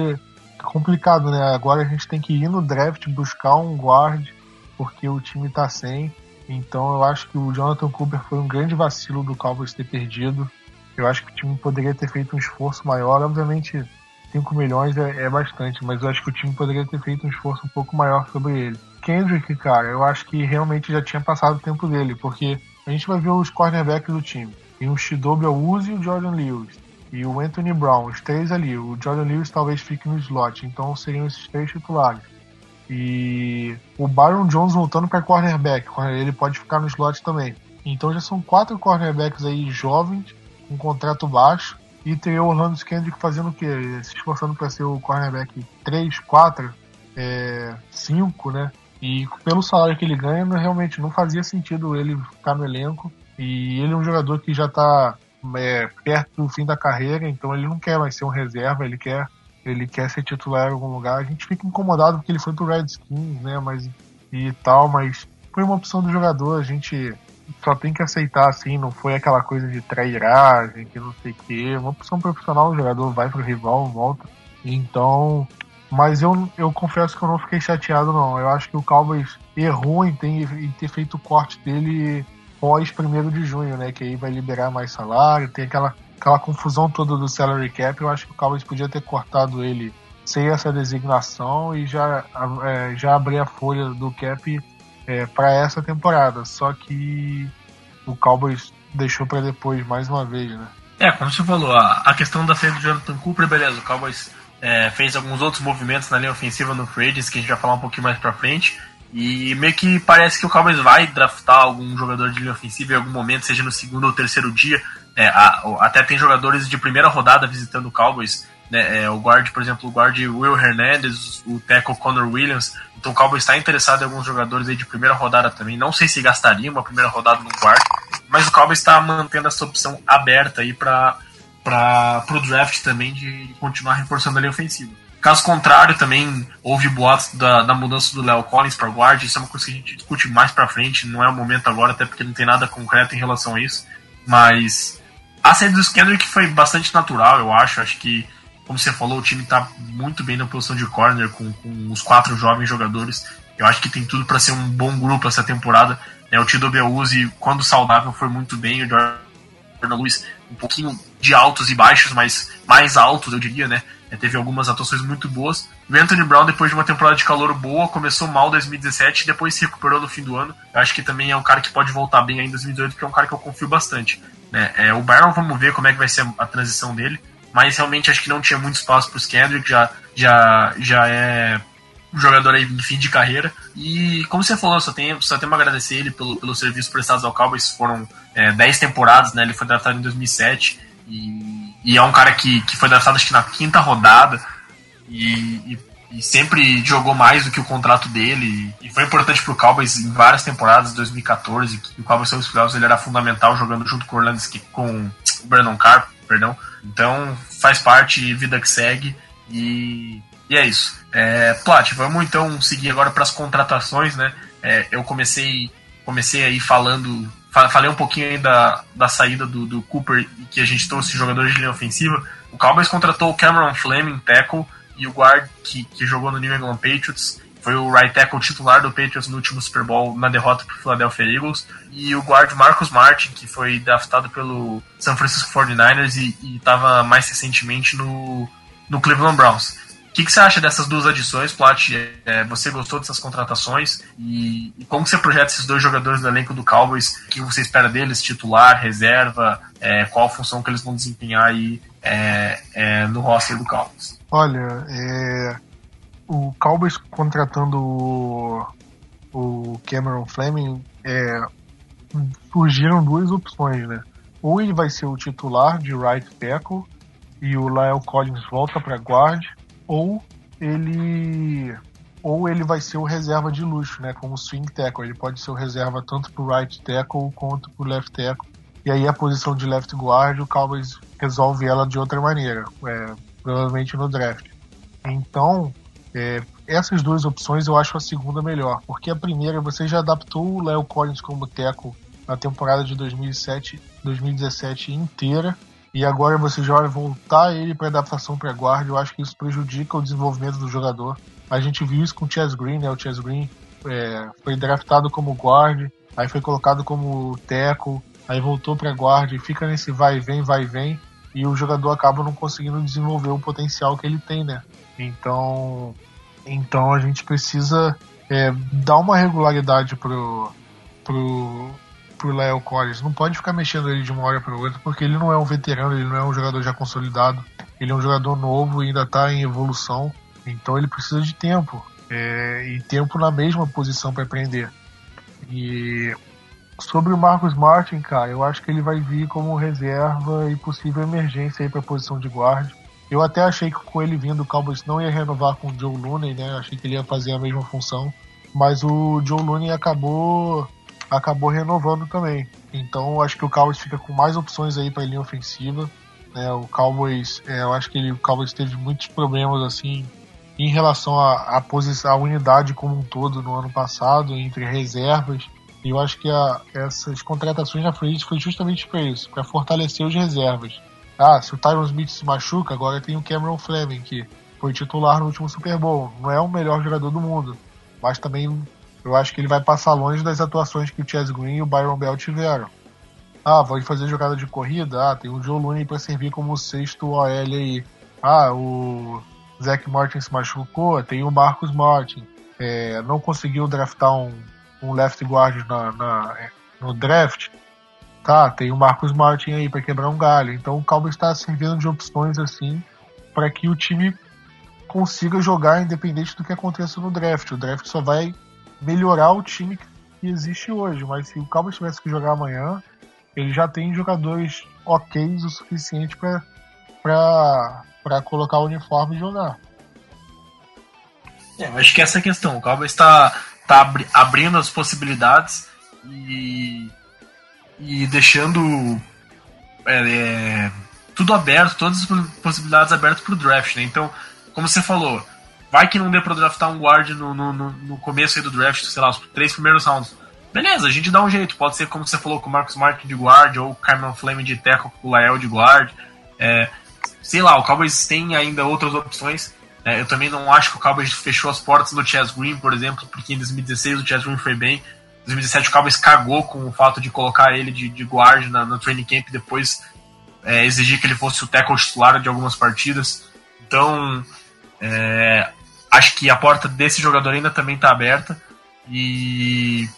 Speaker 2: complicado, né? Agora a gente tem que ir no draft buscar um guard porque o time tá sem. Então eu acho que o Jonathan Cooper foi um grande vacilo do Cowboys ter perdido. Eu acho que o time poderia ter feito um esforço maior. Obviamente, 5 milhões é, é, bastante, mas eu acho que o time poderia ter feito um esforço um pouco maior sobre ele. Kendrick, cara, eu acho que realmente já tinha passado o tempo dele, porque a gente vai ver os cornerbacks do time. Tem o Shidobi Awuzi e o Jordan Lewis. E o Anthony Brown, os três ali. O Jordan Lewis talvez fique no slot, então seriam esses três titulares. E o Byron Jones voltando para cornerback, ele pode ficar no slot também. Então já são quatro cornerbacks aí jovens, com contrato baixo, e tem o Orlando Kendrick fazendo o quê? Se esforçando para ser o cornerback 3, 4, é, 5, né? E pelo salário que ele ganha, realmente não fazia sentido ele ficar no elenco. E ele é um jogador que já está é, perto do fim da carreira, então ele não quer mais ser um reserva, ele quer ele quer ser titular em algum lugar. A gente fica incomodado porque ele foi pro Redskins, né? Mas e tal, mas foi uma opção do jogador, a gente só tem que aceitar assim, não foi aquela coisa de trairagem, que não sei o que. Uma opção profissional, o jogador vai pro rival, volta. Então, mas eu, eu confesso que eu não fiquei chateado, não. Eu acho que o Cowboys errou em ter, em ter feito o corte dele pós 1 de junho, né? Que aí vai liberar mais salário, tem aquela aquela confusão toda do salary cap, eu acho que o Cowboys podia ter cortado ele sem essa designação e já, é, já abrir a folha do cap é, para essa temporada. Só que o Cowboys deixou para depois mais uma vez, né?
Speaker 1: É, como você falou, a, a questão da saída do Jonathan Cooper, beleza, o Cowboys é, fez alguns outros movimentos na linha ofensiva no Frades, que a gente vai falar um pouquinho mais pra frente. E meio que parece que o Cowboys vai draftar algum jogador de linha ofensiva em algum momento, seja no segundo ou terceiro dia. É, a, até tem jogadores de primeira rodada visitando o Cowboys. Né, é, o guard, por exemplo, o guard Will Hernandez, o tackle Connor Williams. Então o Cowboys está interessado em alguns jogadores aí de primeira rodada também. Não sei se gastaria uma primeira rodada no guard, mas o Cowboys está mantendo essa opção aberta aí para o draft também de continuar reforçando a linha ofensiva. Caso contrário, também houve boatos da, da mudança do Léo Collins para guard. Isso é uma coisa que a gente discute mais para frente. Não é o momento agora, até porque não tem nada concreto em relação a isso. Mas a saída do Kendrick foi bastante natural, eu acho. Acho que, como você falou, o time está muito bem na posição de corner com, com, os quatro jovens jogadores. Eu acho que tem tudo para ser um bom grupo essa temporada. É, o Tido Beluzzi, quando saudável, foi muito bem. O Jordan Lewis um pouquinho de altos e baixos, mas mais altos, eu diria, né? É, teve algumas atuações muito boas. O Anthony Brown, depois de uma temporada de calor boa, começou mal em 2017 e depois se recuperou no fim do ano. Eu acho que também é um cara que pode voltar bem aí em 2018, porque é um cara que eu confio bastante. Né? É, o Byron, vamos ver como é que vai ser a transição dele, mas realmente acho que não tinha muito espaço para os Kendrick, já, já, já é um jogador aí em fim de carreira. E como você falou, só tenho, só tenho a agradecer ele pelo, pelo serviço prestado ao Cowboys. Foram é, 10 temporadas, né? Ele foi draftado em 2007 e, e é um cara que, que foi draftado acho que na quinta rodada e, e, e sempre jogou mais do que o contrato dele. E, foi importante pro Cowboys em várias temporadas, 2014, que o Cowboys saiu playoffs, ele era fundamental jogando junto com o Orlando, com o Brandon Carr, perdão. Então faz parte, vida que segue. E, e é isso. É, Plat, vamos então seguir agora para as contratações, né? É, eu comecei comecei aí falando falei um pouquinho aí da, da saída do, do Cooper que a gente trouxe jogadores de linha ofensiva. O Cowboys contratou o Cameron Fleming, tackle, e o guard que, que jogou no New England Patriots. Foi o right tackle titular do Patriots no último Super Bowl na derrota para o Philadelphia Eagles. E o guard Marcus Martin, que foi draftado pelo San Francisco 49ers e estava mais recentemente no, no Cleveland Browns. O que, que, você acha dessas duas adições, Plat? É, você gostou dessas contratações? E, e, como você projeta esses dois jogadores do elenco do Cowboys? O que você espera deles? Titular, reserva? É, qual a função que eles vão desempenhar aí é, é no roster do Cowboys?
Speaker 2: Olha, é, o Cowboys contratando o, o Cameron Fleming é, surgiram duas opções, né? Ou ele vai ser o titular de right tackle e o Lyle Collins volta para guard, ou ele ou ele vai ser o reserva de luxo, né, como swing tackle. Ele pode ser o reserva tanto pro right tackle quanto pro left tackle. E aí a posição de left guard, o Cowboys resolve ela de outra maneira, é, provavelmente no draft. Então, é, essas duas opções eu acho a segunda melhor, porque a primeira você já adaptou o Léo Collins como tackle na temporada de 2007, 2017 inteira e agora você já vai voltar ele para adaptação para guarda. Eu acho que isso prejudica o desenvolvimento do jogador. A gente viu isso com o Chess Green, né? O Chess Green é, foi draftado como guard, aí foi colocado como tackle, aí voltou para guarda e fica nesse vai e vem, vai e vem, e o jogador acaba não conseguindo desenvolver o potencial que ele tem, né? Então, então a gente precisa é, dar uma regularidade pro, pro, pro Léo Collins. Não pode ficar mexendo ele de uma hora para outra, porque ele não é um veterano, ele não é um jogador já consolidado. Ele é um jogador novo e ainda está em evolução. Então ele precisa de tempo. É, e tempo na mesma posição para aprender. E sobre o Marcos Martin, cara, eu acho que ele vai vir como reserva e possível emergência aí para a posição de guarda. Eu até achei que com ele vindo o Cowboys não ia renovar com o Joe Looney, né? Achei que ele ia fazer a mesma função. Mas o Joe Looney acabou acabou renovando também. Então acho que o Cowboys fica com mais opções aí para linha ofensiva. É, o Cowboys, é, eu acho que ele, o Cowboys teve muitos problemas assim em relação à, à posição, à unidade como um todo no ano passado entre reservas. E eu acho que a, essas contratações na frente foi justamente para isso, para fortalecer os reservas. Ah, se o Tyron Smith se machuca, agora tem o Cameron Fleming que foi titular no último Super Bowl. Não é o melhor jogador do mundo, mas também eu acho que ele vai passar longe das atuações que o Chaz Green e o Byron Bell tiveram. Ah, vai fazer jogada de corrida? Ah, tem o Joe Looney para servir como sexto OL aí. Ah, o Zach Martin se machucou, tem o Marcus Martin. É, não conseguiu draftar um, um left guard na, na, no draft. Tá, tem o Marcus Martin aí para quebrar um galho. Então o Cowboys está servindo de opções assim para que o time consiga jogar independente do que aconteça no draft. O draft só vai melhorar o time que existe hoje. Mas se o Cowboys tivesse que jogar amanhã, ele já tem jogadores ok o suficiente para colocar o uniforme e jogar.
Speaker 1: É, eu acho que essa é a questão. O Cowboys está tá abrindo as possibilidades e, e deixando é, é, tudo aberto, todas as possibilidades abertas para o draft. Né? Então, como você falou, Vai que não dê pra draftar um guard no, no, no começo do draft, sei lá, os três primeiros rounds. Beleza, a gente dá um jeito. Pode ser como você falou com o Marcus Martin de guard ou o Cameron Fleming de tackle com o Lael de guard. É, sei lá, o Cowboys tem ainda outras opções. É, eu também não acho que o Cowboys fechou as portas do Chess Green, por exemplo, porque em 2016 o Chess Green foi bem. 2017 o Cowboys cagou com o fato de colocar ele de, de guard na, no training camp e depois é, exigir que ele fosse o tackle titular de algumas partidas. Então, é, acho que a porta desse jogador ainda também está aberta. E,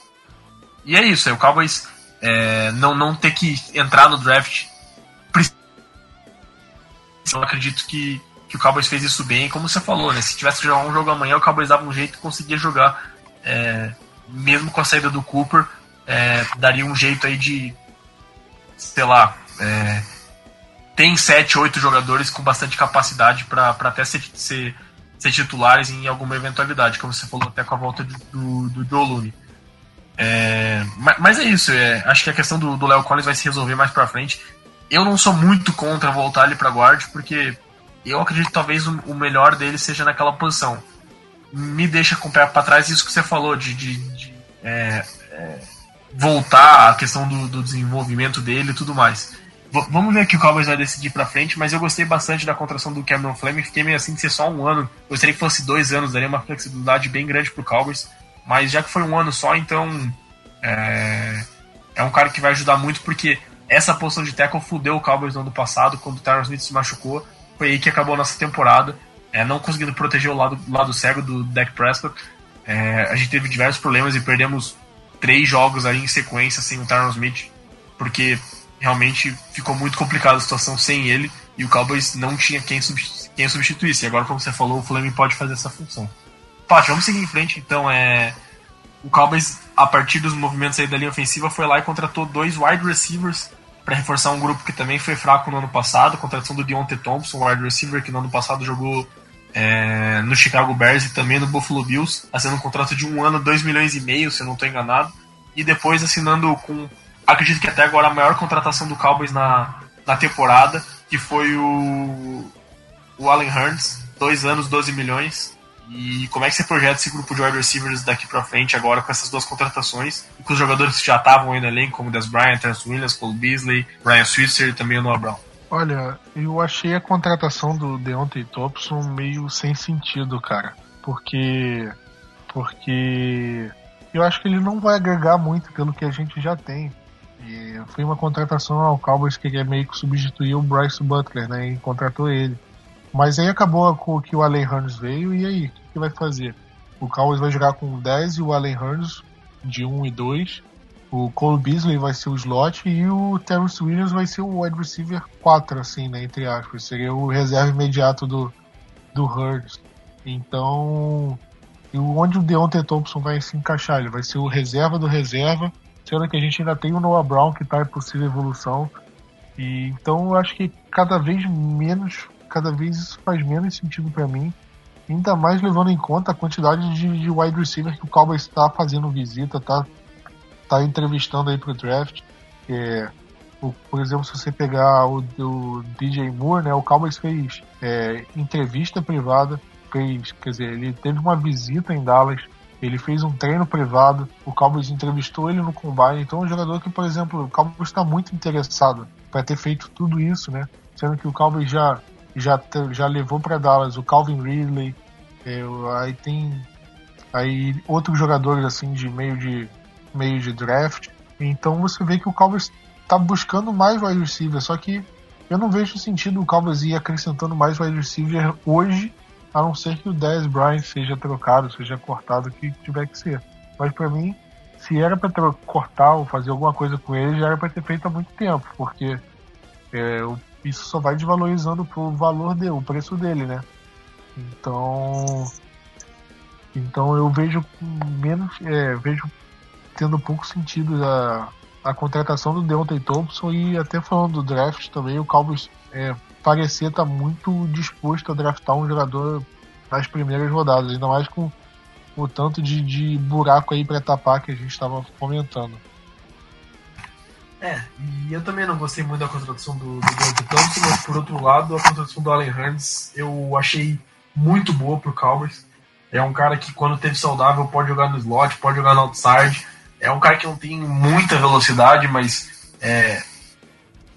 Speaker 1: e é isso, é o Cowboys é, não, não ter que entrar no draft. Eu acredito que, que o Cowboys fez isso bem, como você falou, né? Se tivesse que jogar um jogo amanhã, o Cowboys dava um jeito e conseguia jogar. É, mesmo com a saída do Cooper, é, daria um jeito aí de, sei lá, é, tem 7, 8 jogadores com bastante capacidade para até ser, ser, ser, titulares em alguma eventualidade, como você falou até com a volta do, do Joe Looney. É, mas é isso, é, acho que a questão do Léo Collins vai se resolver mais pra frente. Eu não sou muito contra voltar ele pra guard, porque eu acredito que talvez o, o melhor dele seja naquela posição. Me deixa com o pé pra trás isso que você falou, de, de, de é, é, voltar a questão do, do, desenvolvimento dele e tudo mais. Vamos ver o que o Cowboys vai decidir pra frente, mas eu gostei bastante da contratação do Cameron Fleming, fiquei meio assim de ser só um ano. Gostaria que fosse dois anos, daria uma flexibilidade bem grande pro Cowboys. Mas já que foi um ano só, então é, é um cara que vai ajudar muito porque essa posição de tackle fudeu o Cowboys no ano passado, quando o Tyron Smith se machucou. Foi aí que acabou a nossa temporada, é, não conseguindo proteger o lado, lado cego do Dak Prescott. É, a gente teve diversos problemas e perdemos três jogos aí em sequência sem o Tyron Smith, porque realmente ficou muito complicada a situação sem ele e o Cowboys não tinha quem, quem substituísse. E agora, como você falou, o Fleming pode fazer essa função. Paty, vamos seguir em frente. Então, é. O Cowboys, a partir dos movimentos aí da linha ofensiva, foi lá e contratou dois wide receivers para reforçar um grupo que também foi fraco no ano passado. Contratação do Deontay Thompson, wide receiver que no ano passado jogou é, no Chicago Bears e também no Buffalo Bills, assinando um contrato de um ano, 2 milhões e meio, se eu não estou enganado. E depois assinando com, acredito que até agora a maior contratação do Cowboys na, na temporada, que foi o, o Allen Hurns, dois anos, 12 milhões. E como é que você projeta esse grupo de wide receivers daqui para frente agora com essas duas contratações e com os jogadores que já estavam aí no elenco, como Des Bryant, Terence Williams, Cole Beasley, Ryan Switzer e também o Noah Brown?
Speaker 2: Olha, eu achei a contratação do Deontay Thompson meio sem sentido, cara. Porque. Porque. Eu acho que ele não vai agregar muito pelo que a gente já tem. E foi uma contratação ao Cowboys que quer meio que substituir o Bryce Butler, né? E contratou ele. Mas aí acabou com que o Allen Hurns veio, e aí? O que, que vai fazer? O Cowboys vai jogar com 10 e o Allen Hurns de 1 e 2. O Cole Beasley vai ser o slot e o Terrence Williams vai ser o wide receiver 4, assim, né? Entre aspas. Seria o reserva imediato do, do Hurns. Então, onde o Deontay Thompson vai se encaixar? Ele vai ser o reserva do reserva, sendo que a gente ainda tem o Noah Brown que está em possível evolução. E, então, eu acho que cada vez menos cada vez isso faz menos sentido para mim. Ainda mais levando em conta a quantidade de, de wide receiver que o Cowboys está fazendo visita, tá, tá entrevistando aí pro draft. É, o, por exemplo, se você pegar o, o, DJ Moore, né, o Cowboys fez é, entrevista privada, fez, quer dizer, ele teve uma visita em Dallas, ele fez um treino privado, o Cowboys entrevistou ele no combine, então é um jogador que, por exemplo, o Cowboys está muito interessado para ter feito tudo isso, né? Sendo que o Cowboys já já, já levou para Dallas o Calvin Ridley, é, aí tem aí outros jogadores assim de meio de meio de draft. Então você vê que o Cowboys está buscando mais wide receiver, só que eu não vejo sentido o Cowboys ir acrescentando mais wide receiver hoje, a não ser que o Dez Bryant seja trocado, seja cortado, o que tiver que ser. Mas para mim, se era para cortar ou fazer alguma coisa com ele, já era para ter feito há muito tempo, porque é, isso só vai desvalorizando o valor dele, o preço dele, né? Então, então eu vejo menos, é, vejo tendo pouco sentido a, a contratação do Deontay Thompson e até falando do draft também, o Cowboys é, parecer estar tá muito disposto a draftar um jogador nas primeiras rodadas, ainda mais com o tanto de, de buraco aí para tapar que a gente estava comentando.
Speaker 1: É, e eu também não gostei muito da contratação do, Deontay Thompson, mas por outro lado, a contratação do Allen Hurns eu achei muito boa pro Cowboys. É um cara que quando teve saudável pode jogar no slot, pode jogar no outside. É um cara que não tem muita velocidade, mas é,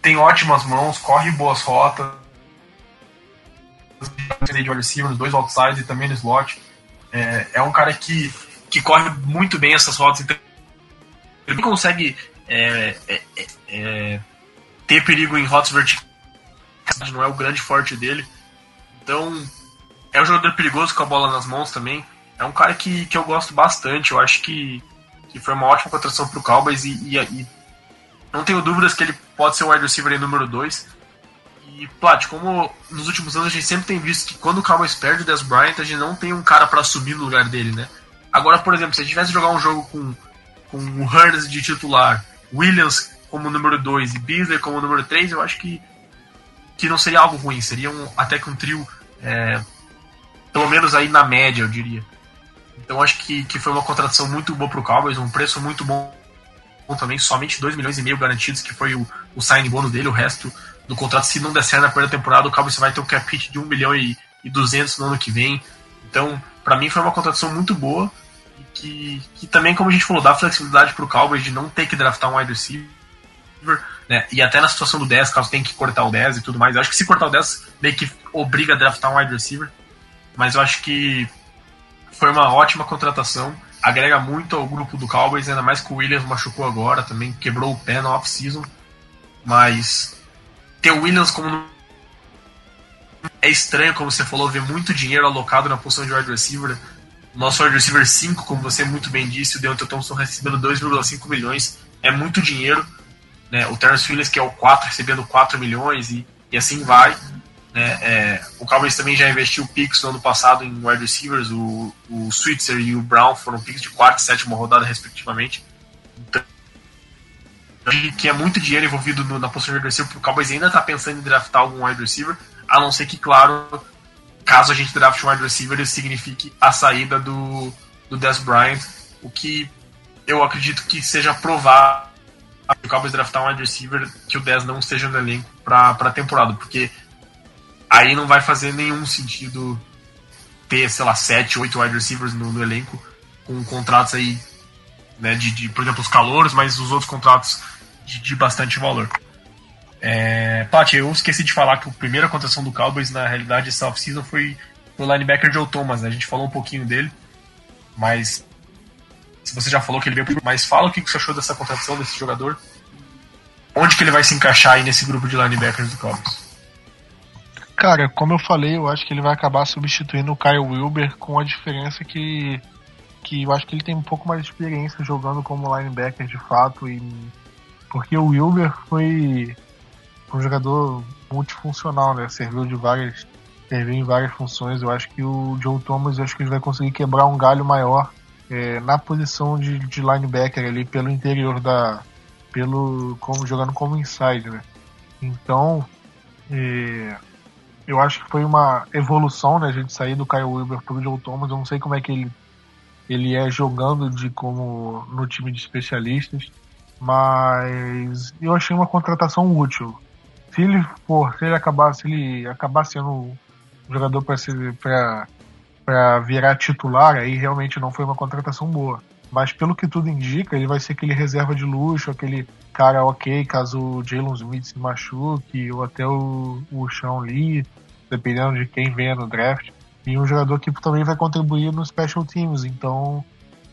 Speaker 1: tem ótimas mãos, corre boas rotas. De receiver, nos dois outside e também no slot. É, é um cara que, que corre muito bem essas rotas, então ele consegue é, é, é, é, ter perigo em rotas verticais, não é o grande forte dele. Então, é um jogador perigoso com a bola nas mãos também. É um cara que, que eu gosto bastante. Eu acho que, que foi uma ótima contratação para o Cowboys e, e, e, não tenho dúvidas que ele pode ser o wide receiver número 2. E, Plat, como nos últimos anos a gente sempre tem visto que quando o Cowboys perde o Des Bryant, a gente não tem um cara para assumir no lugar dele, né? Agora, por exemplo, se a gente tivesse jogar um jogo com, com o Hurns de titular, Williams como número 2 e Beasley como número 3, eu acho que, que não seria algo ruim. Seria um, até que um trio, é, pelo menos aí na média, eu diria. Então acho que, que foi uma contratação muito boa para o Cowboys, um preço muito bom também, somente 2 milhões e meio garantidos, que foi o, o sign bônus dele, o resto do contrato, se não der certo na primeira temporada, o Cowboys vai ter um cap hit de 1 milhão e, e 200 no ano que vem. Então, para mim foi uma contratação muito boa que, que também, como a gente falou, dá flexibilidade para o Cowboys de não ter que draftar um wide receiver, né? E até na situação do 10, caso tenha que cortar o 10 e tudo mais. Eu acho que se cortar o 10, meio que obriga a draftar um wide receiver. Mas eu acho que foi uma ótima contratação. Agrega muito ao grupo do Cowboys, ainda mais que o Williams machucou agora, também quebrou o pé no off-season. Mas ter o Williams como. É estranho, como você falou, ver muito dinheiro alocado na posição de wide receiver. Nosso wide receiver 5, como você muito bem disse, o Deontay Thompson recebendo 2,5 milhões. É muito dinheiro. Né? O Terence Williams, que é o 4, recebendo 4 milhões e, e assim vai. Né? É, o Cowboys também já investiu picks no ano passado em wide receivers, o, o Switzer e o Brown foram picks de quarta e sétima rodada, respectivamente. Então, que é muito dinheiro envolvido no, na posição de wide receiver, o Cowboys ainda está pensando em draftar algum wide receiver, a não ser que, claro, caso a gente draft um wide receiver, isso signifique a saída do, do Des Bryant, o que eu acredito que seja provável o Cowboys draftar um wide receiver que o 10 não esteja no elenco para a temporada, porque aí não vai fazer nenhum sentido ter, sei lá, 7, 8 wide receivers no, no elenco com contratos aí, né, de, de, por exemplo, os calores, mas os outros contratos de, de bastante valor. É, Paty, eu esqueci de falar que a primeira contratação do Cowboys, na realidade, essa off-season foi o linebacker Joe Thomas, né? a gente falou um pouquinho dele, mas se você já falou que ele veio, mas fala o que você achou dessa contratação desse jogador, onde que ele vai se encaixar aí nesse grupo de linebackers do Cowboys?
Speaker 2: Cara, como eu falei, eu acho que ele vai acabar substituindo o Kyle Wilber com a diferença que, que eu acho que ele tem um pouco mais de experiência jogando como linebacker de fato. E, porque o Wilber foi um jogador multifuncional, né? Serviu de várias. Serviu em várias funções. Eu acho que o Joe Thomas eu acho que ele vai conseguir quebrar um galho maior é, na posição de, de linebacker ali pelo interior da. pelo. como jogando como inside, né? Então. É, eu acho que foi uma evolução, né? A gente sair do Kyle Wilber pro Joe Thomas. Eu não sei como é que ele, ele é jogando de como no time de especialistas, mas eu achei uma contratação útil. Se ele for, se ele acabar, se ele acabar sendo um jogador para ser para para virar titular, aí realmente não foi uma contratação boa. Mas pelo que tudo indica, ele vai ser aquele reserva de luxo, aquele cara ok, caso o Jalen Smith se machuque, ou até o, o Sean Lee, dependendo de quem venha no draft. E um jogador que também vai contribuir nos special teams. Então,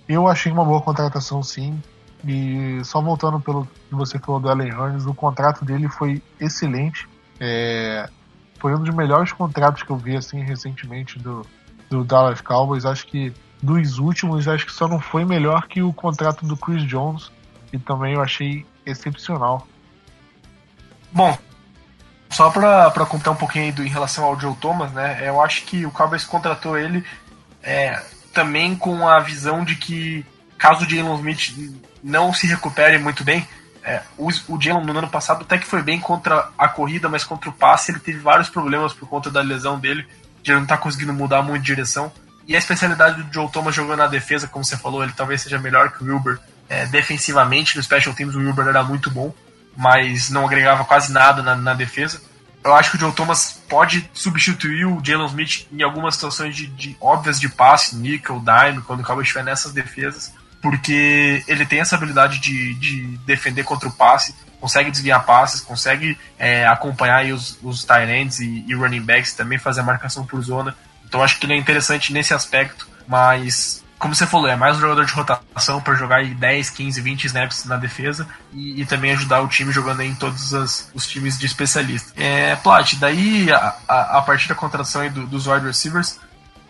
Speaker 2: eu achei uma boa contratação sim. E só voltando pelo que você falou do Allen Hurns, o contrato dele foi excelente. É, foi um dos melhores contratos que eu vi assim recentemente do, do Dallas Cowboys. Acho que dos últimos, acho que só não foi melhor que o contrato do Chris Jones, que também eu achei excepcional.
Speaker 1: Bom, só pra contar um pouquinho do, em relação ao Joe Thomas, né? Eu acho que o Cowboys contratou ele é, também com a visão de que caso o Jalen Smith não se recupere muito bem, é, o, o Jalen no ano passado até que foi bem contra a corrida, mas contra o passe ele teve vários problemas por conta da lesão dele, de ele não tá conseguindo mudar muito de direção. E a especialidade do Joe Thomas jogando na defesa, como você falou, ele talvez seja melhor que o Wilber. É, defensivamente, no Special Teams, o Wilber era muito bom mas não agregava quase nada na, na defesa. Eu acho que o Joe Thomas pode substituir o Jalen Smith em algumas situações de, de óbvias de passe, nickel, dime, quando o Cowboys estiver nessas defesas, porque ele tem essa habilidade de, de defender contra o passe, consegue desviar passes, consegue é, acompanhar os, os tight ends e, e running backs, também fazer a marcação por zona. Então acho que ele é interessante nesse aspecto, mas como você falou, é mais um jogador de rotação para jogar aí 10, 15, 20 snaps na defesa e, e também ajudar o time jogando em todos as, os times de especialista. É, Plat, daí a, a, a partir da contratação do, dos wide receivers,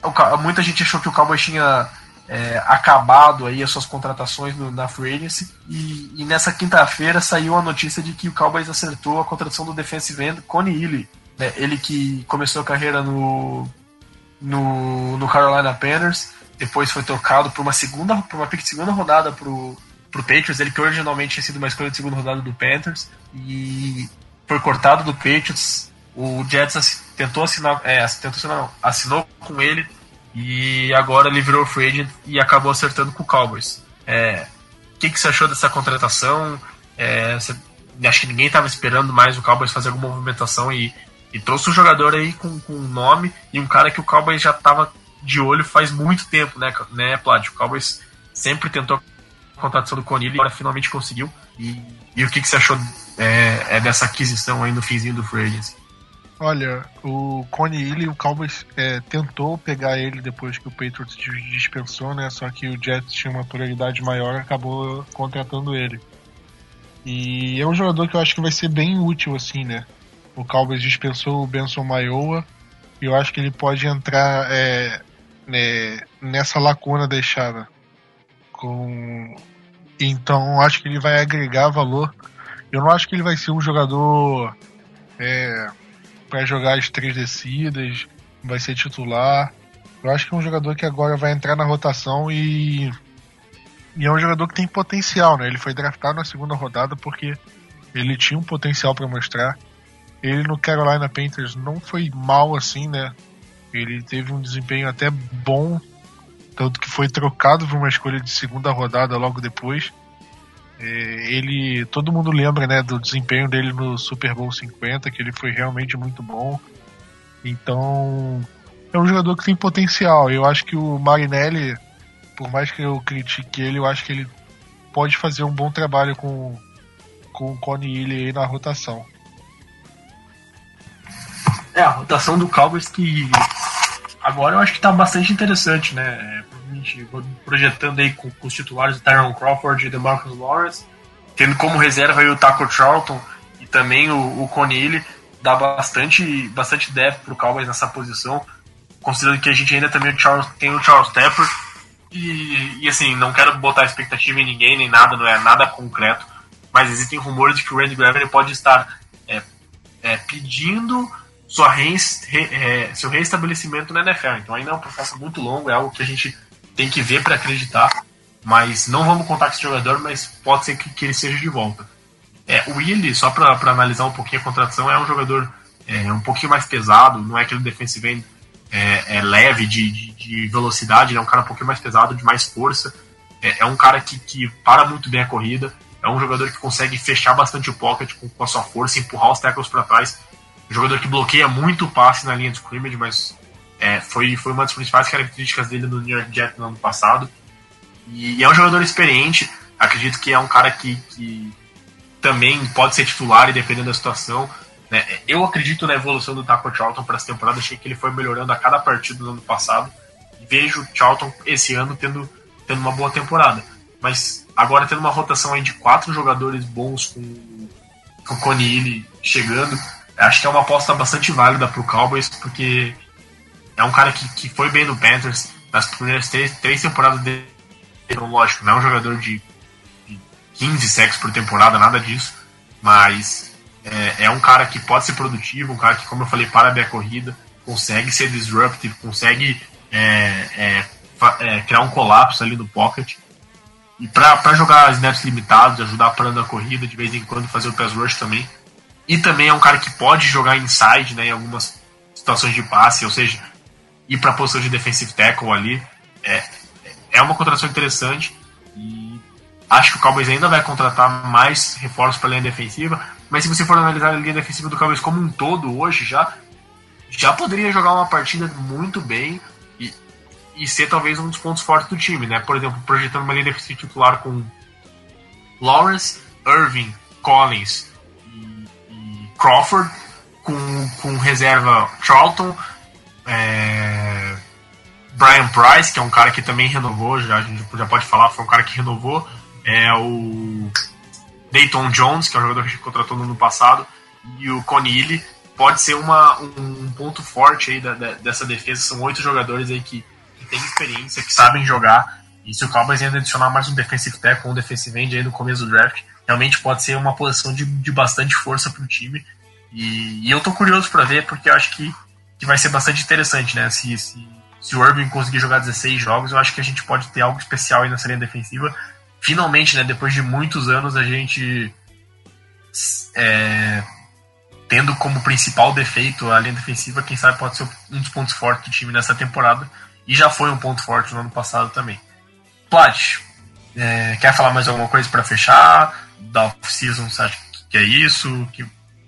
Speaker 1: o, muita gente achou que o Cowboys tinha é, acabado aí as suas contratações no, na Free Agency e, e nessa quinta-feira saiu a notícia de que o Cowboys acertou a contratação do defensive end Connie Ely, né, ele que começou a carreira no, no, no Carolina Panthers, depois foi trocado por uma segunda por uma pick de segunda rodada pro, pro Patriots, ele que originalmente tinha sido uma escolha de segunda rodada do Panthers e foi cortado do Patriots. O Jets tentou assinar, é, tentou assinar, não, assinou com ele e agora ele virou free agent e acabou acertando com o Cowboys. É, o que, que você achou dessa contratação? É, você, acho que ninguém estava esperando mais o Cowboys fazer alguma movimentação e, e trouxe um jogador aí com, com um nome e um cara que o Cowboys já estava de olho faz muito tempo, né, né Pládio? O Cowboys sempre tentou a contratação do Conilly e agora finalmente conseguiu. E, e o que, que você achou é, é, dessa aquisição aí no finzinho do free?
Speaker 2: Olha, o Coney o Cowboys é, tentou pegar ele depois que o Patriots dispensou, né? Só que o Jets tinha uma prioridade maior acabou contratando ele. E é um jogador que eu acho que vai ser bem útil, assim, né? O Cowboys dispensou o Benson Maioa e eu acho que ele pode entrar é, né, nessa lacuna deixada. Com... Então acho que ele vai agregar valor. Eu não acho que ele vai ser um jogador. É, para jogar as três descidas, vai ser titular. Eu acho que é um jogador que agora vai entrar na rotação e, e é um jogador que tem potencial, né? Ele foi draftado na segunda rodada porque ele tinha um potencial para mostrar. Ele no Carolina Panthers não foi mal assim, né? Ele teve um desempenho até bom, tanto que foi trocado por uma escolha de segunda rodada logo depois. É, ele, todo mundo lembra, né, do desempenho dele no Super Bowl 50, que ele foi realmente muito bom. Então, é um jogador que tem potencial. Eu acho que o Marinelli, por mais que eu critique ele, eu acho que ele pode fazer um bom trabalho com, com o Connie Ely aí na rotação.
Speaker 1: É, a rotação do Cowboys que agora eu acho que tá bastante interessante, né? projetando aí com, com os titulares Tyron Crawford e DeMarcus Lawrence, tendo como reserva aí o Taco Charlton e também o, o Conille, dá bastante, bastante depth pro Cowboys nessa posição, considerando que a gente ainda também tem o Charles Tepper, e, e, assim, não quero botar expectativa em ninguém, nem nada, não é nada concreto, mas existem rumores de que o Randy Gregory pode estar é, é, pedindo sua re, é, seu reestabelecimento na NFL. Então ainda é um processo muito longo, é algo que a gente tem que ver para acreditar. Mas não vamos contar com esse jogador, mas pode ser que, que ele seja de volta. É, o Willi, só para analisar um pouquinho a contratação, é um jogador é, um pouquinho mais pesado, não é aquele defensive end é, é leve de, de, de, velocidade, é um cara um pouquinho mais pesado, de mais força. É, é, um cara que, que para muito bem a corrida, é um jogador que consegue fechar bastante o pocket com, com a sua força, empurrar os tackles para trás. Jogador que bloqueia muito o passe na linha de scrimmage, mas é, foi, foi uma das principais características dele no New York Jets no ano passado. E, e, é um jogador experiente. Acredito que é um cara que, que também pode ser titular e dependendo da situação. Né? Eu acredito na evolução do Taco Charlton para essa temporada. Achei que ele foi melhorando a cada partida do ano passado. Vejo o Charlton esse ano tendo, tendo uma boa temporada. Mas agora tendo uma rotação aí de quatro jogadores bons com, com o Connie chegando, acho que é uma aposta bastante válida para o Cowboys, porque é um cara que, que foi bem no Panthers nas primeiras três, três temporadas dele. Lógico, não é um jogador de, de 15 sacks por temporada, nada disso. Mas é, é, um cara que pode ser produtivo, um cara que, como eu falei, para bem a corrida, consegue ser disruptive, consegue é, é, é criar um colapso ali no pocket. E para jogar snaps limitados, ajudar parando a corrida, de vez em quando fazer o pass rush também. E também é um cara que pode jogar inside né, em algumas situações de passe, ou seja, ir para a posição de defensive tackle ali. É, é uma contratação interessante e acho que o Cowboys ainda vai contratar mais reforços para a linha defensiva, mas se você for analisar a linha defensiva do Cowboys como um todo hoje já, já poderia jogar uma partida muito bem e, e ser talvez um dos pontos fortes do time, né? Por exemplo, projetando uma linha defensiva titular com Lawrence, Irving, Collins Crawford, com, com reserva Charlton, é, Brian Price, que é um cara que também renovou, já, a gente já pode falar, foi um cara que renovou. É o Dayton Jones, que é um jogador que a gente contratou no ano passado, e o Conille pode ser uma, um, ponto forte aí da, da, dessa defesa. São oito jogadores aí que, que têm experiência, que sabem jogar. E se o Cowboys ainda adicionar mais um defensive tackle, um defensive end aí no começo do draft, realmente pode ser uma posição de, de bastante força para o time. E, e, eu tô curioso para ver, porque eu acho que, que vai ser bastante interessante, né? Se, se, se o Irving conseguir jogar 16 jogos, eu acho que a gente pode ter algo especial aí nessa linha defensiva. Finalmente, né, depois de muitos anos, a gente é, tendo como principal defeito a linha defensiva, quem sabe pode ser um dos pontos fortes do time nessa temporada. E já foi um ponto forte no ano passado também. Plat, é, quer falar mais alguma coisa para fechar? Da off-season, você acha que é isso? Que...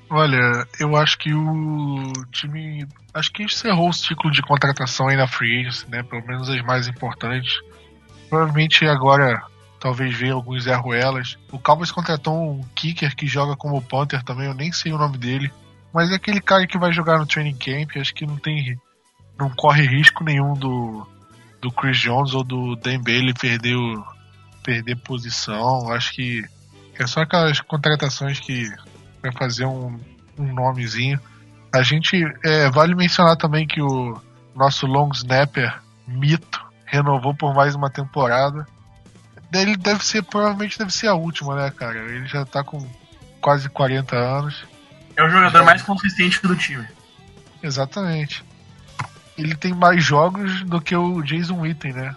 Speaker 2: Olha, eu acho que o time. Acho que encerrou o ciclo de contratação aí na Free Agency, né? Pelo menos as mais importantes. Provavelmente agora talvez ver alguns Zé Ruelas. O Cowboys contratou um kicker que joga como punter também, eu nem sei o nome dele. Mas é aquele cara que vai jogar no training camp, acho que não tem. não corre risco nenhum do, do Chris Jones ou do Bailey perder, o, perder posição. Acho que é só aquelas contratações que vai fazer um, um nomezinho. A gente é, vale mencionar também que o nosso long snapper Mito renovou por mais uma temporada ele deve ser, provavelmente deve ser a última, né, cara? Ele já tá com quase 40 anos.
Speaker 1: É o jogador já... mais consistente do time.
Speaker 2: Exatamente. Ele tem mais jogos do que o Jason Witten, né?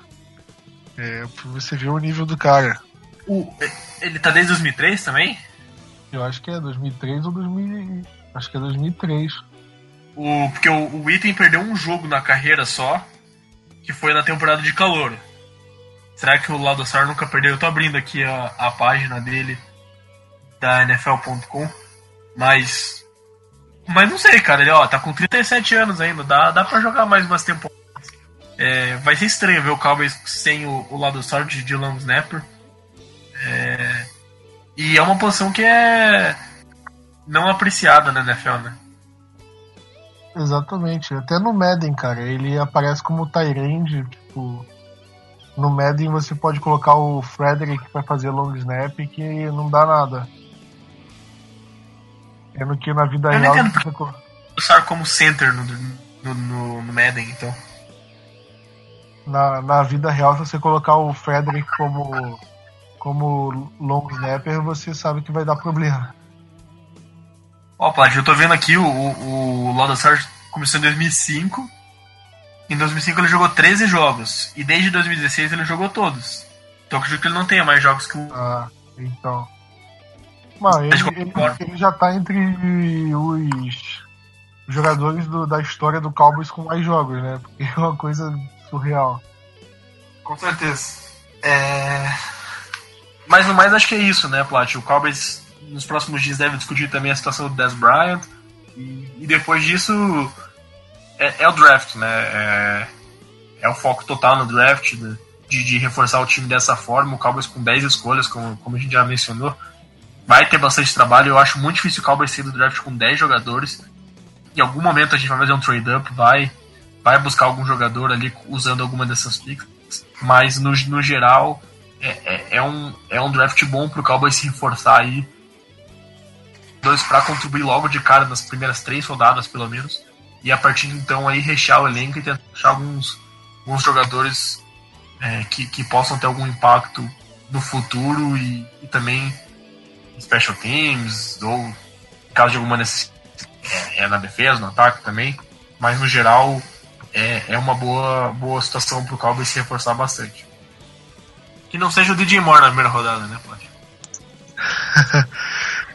Speaker 2: É, você vê o nível do cara.
Speaker 1: O, ele tá desde 2003 também?
Speaker 2: Eu acho que é 2003 ou 2000. Acho que é 2003.
Speaker 1: O, porque o, o Witten perdeu um jogo na carreira só, que foi na temporada de calor. Será que o Laudosar nunca perdeu? Eu tô abrindo aqui a, a página dele da NFL.com, mas. Mas não sei, cara. Ele ó, tá com 37 anos ainda, dá, dá pra jogar mais umas temporadas. É, vai ser estranho ver o Cowboys sem o, o Laudosar de, de long snapper. E é uma posição que é não apreciada na NFL, né?
Speaker 2: Exatamente. Até no Madden, cara, ele aparece como Tyrande, tipo no Madden você pode colocar o Frederick para fazer long snap que não dá nada. Sendo que na vida
Speaker 1: eu
Speaker 2: real.
Speaker 1: Eu você... usar como center no, no, no, no Madden, então.
Speaker 2: Na, na vida real, se você colocar o Frederick como, como long snapper, você sabe que vai dar problema.
Speaker 1: Ó, oh, eu tô vendo aqui o, o, o Loda Sarge começou em 2005 em 2005 ele jogou 13 jogos. E desde 2016 ele jogou todos. Então eu acredito que ele não tenha mais jogos que o.
Speaker 2: Ah, então. Mano, ele, ele, ele, já tá entre os jogadores do, da história do Cowboys com mais jogos, né? Porque é uma coisa surreal.
Speaker 1: Com certeza. É... Mas no mais acho que é isso, né, Plat? O Cowboys nos próximos dias deve discutir também a situação do Des Bryant. E, e depois disso é, é o draft, né? É, é, o foco total no draft, né? de, de, reforçar o time dessa forma. O Cowboys com 10 escolhas, como, como a gente já mencionou, vai ter bastante trabalho. Eu acho muito difícil o Cowboys sair do draft com 10 jogadores. Em algum momento a gente vai fazer um trade-up, vai, vai buscar algum jogador ali usando alguma dessas picks. Mas no, no geral, é, é, é, um, é um draft bom pro Cowboys se reforçar aí. Dois para contribuir logo de cara nas primeiras três rodadas, pelo menos e a partir de então aí rechear o elenco e tentar achar alguns, alguns jogadores é, que, que possam ter algum impacto no futuro e, e também special teams ou caso de alguma necessidade é, é, na defesa, no ataque também, mas no geral é, é uma boa, boa situação para o Cowboys se reforçar bastante. Que não seja o DJ Moore na primeira rodada, né, Pode? [laughs]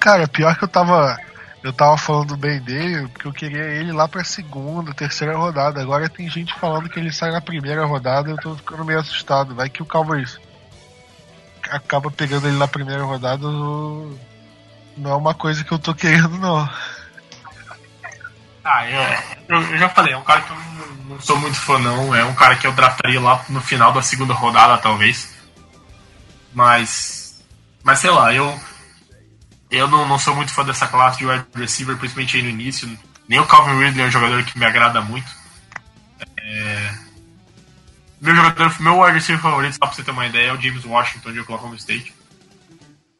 Speaker 2: Cara, pior que eu tava eu tava falando bem dele porque eu queria ele lá pra segunda, terceira rodada. Agora tem gente falando que ele sai na primeira rodada eu tô ficando meio assustado. Vai que o Cowboys acaba pegando ele na primeira rodada. Não é uma coisa que eu tô querendo, não.
Speaker 1: Ah, é, eu, já falei, é um cara que eu não, não sou muito fã, não. É um cara que eu draftaria lá no final da segunda rodada, talvez. Mas. Mas sei lá, eu eu não, não sou muito fã dessa classe de wide receiver, principalmente aí no início. Nem o Calvin Ridley é um jogador que me agrada muito. É... meu jogador, meu wide receiver favorito, só pra você ter uma ideia, é o James Washington de Oklahoma State.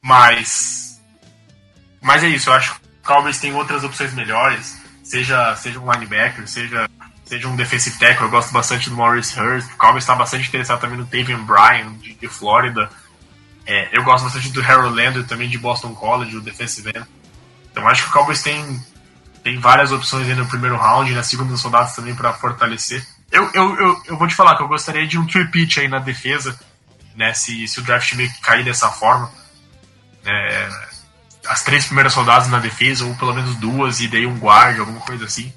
Speaker 1: Mas. Mas é isso, eu acho que o Cowboys tem outras opções melhores, seja, seja um linebacker, seja, seja um defensive tackle. Eu gosto bastante do Maurice Hurst. O Cowboys está bastante interessado também no Tavian Bryan, de, de Flórida. É, eu gosto bastante do Harold Landry, também de Boston College, o defensive end. Então acho que o Cowboys tem, tem várias opções aí no primeiro round, na segunda soldados também para fortalecer. Eu, eu, eu, eu, vou te falar que eu gostaria de um three pitch aí na defesa, né? Se, se o draft meio que cair dessa forma. É, as três primeiras soldados na defesa, ou pelo menos duas, e daí um guarda, alguma coisa assim.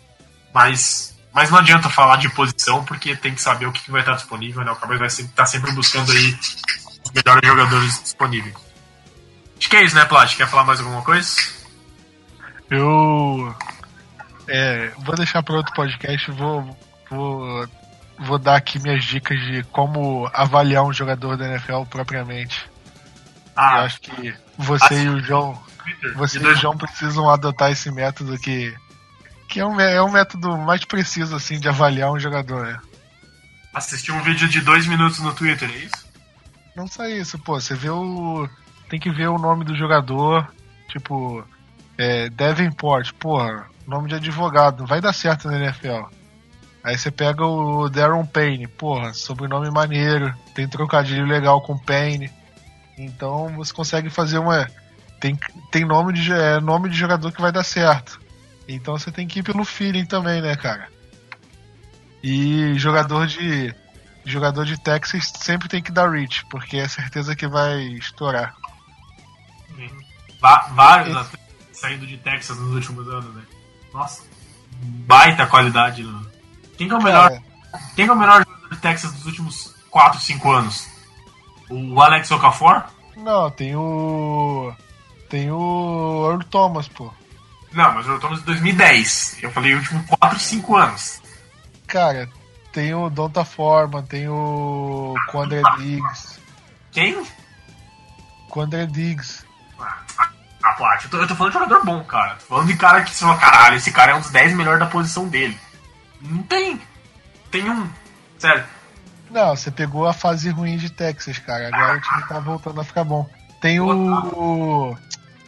Speaker 1: Mas, mas não adianta falar de posição, porque tem que saber o que vai estar disponível, né? O Cowboys vai estar sempre buscando aí os melhores jogadores disponíveis. Acho que é isso, né, Plat? Quer falar mais alguma coisa?
Speaker 2: Eu é, vou deixar para outro podcast, vou, vou, vou dar aqui minhas dicas de como avaliar um jogador da NFL propriamente. Ah, eu acho que você assim, e o João, você e o João precisam adotar esse método que, que é, um, é um método mais preciso assim de avaliar um jogador. Né?
Speaker 1: Assistir um vídeo de dois minutos no Twitter, é isso?
Speaker 2: Não só isso, pô. Você vê o. Tem que ver o nome do jogador. Tipo, é, Davenport, porra, nome de advogado, vai dar certo na NFL. Aí você pega o Darren Payne, porra, sobrenome maneiro, tem trocadilho legal com Payne. Então você consegue fazer uma. Tem, tem nome, de, é, nome de jogador que vai dar certo. Então você tem que ir pelo feeling também, né, cara? E jogador de. Jogador de Texas sempre tem que dar reach, porque é certeza que vai estourar.
Speaker 1: Vários Esse saindo de Texas nos últimos anos, né? Nossa, baita qualidade. Né? Quem que é o melhor? É. Quem que é o melhor jogador de Texas dos últimos 4, 5 anos? O Alex Okafor?
Speaker 2: Não, tem o. Tem o Earl Thomas, pô.
Speaker 1: Não, mas o Earl Thomas de 2010. Eu falei últimos 4, 5 anos.
Speaker 2: Cara, tem o Donta Forma, tem o Quandre Diggs.
Speaker 1: Quem?
Speaker 2: Quandre Diggs.
Speaker 1: Ah, Plat, eu tô, eu tô falando de jogador bom, cara. Tô falando de cara que você fala, caralho, esse cara é um dos 10 melhores da posição dele. Não tem. Tem um. Sério.
Speaker 2: Não, você pegou a fase ruim de Texas, cara. Agora o time tá voltando a ficar bom. Tem o.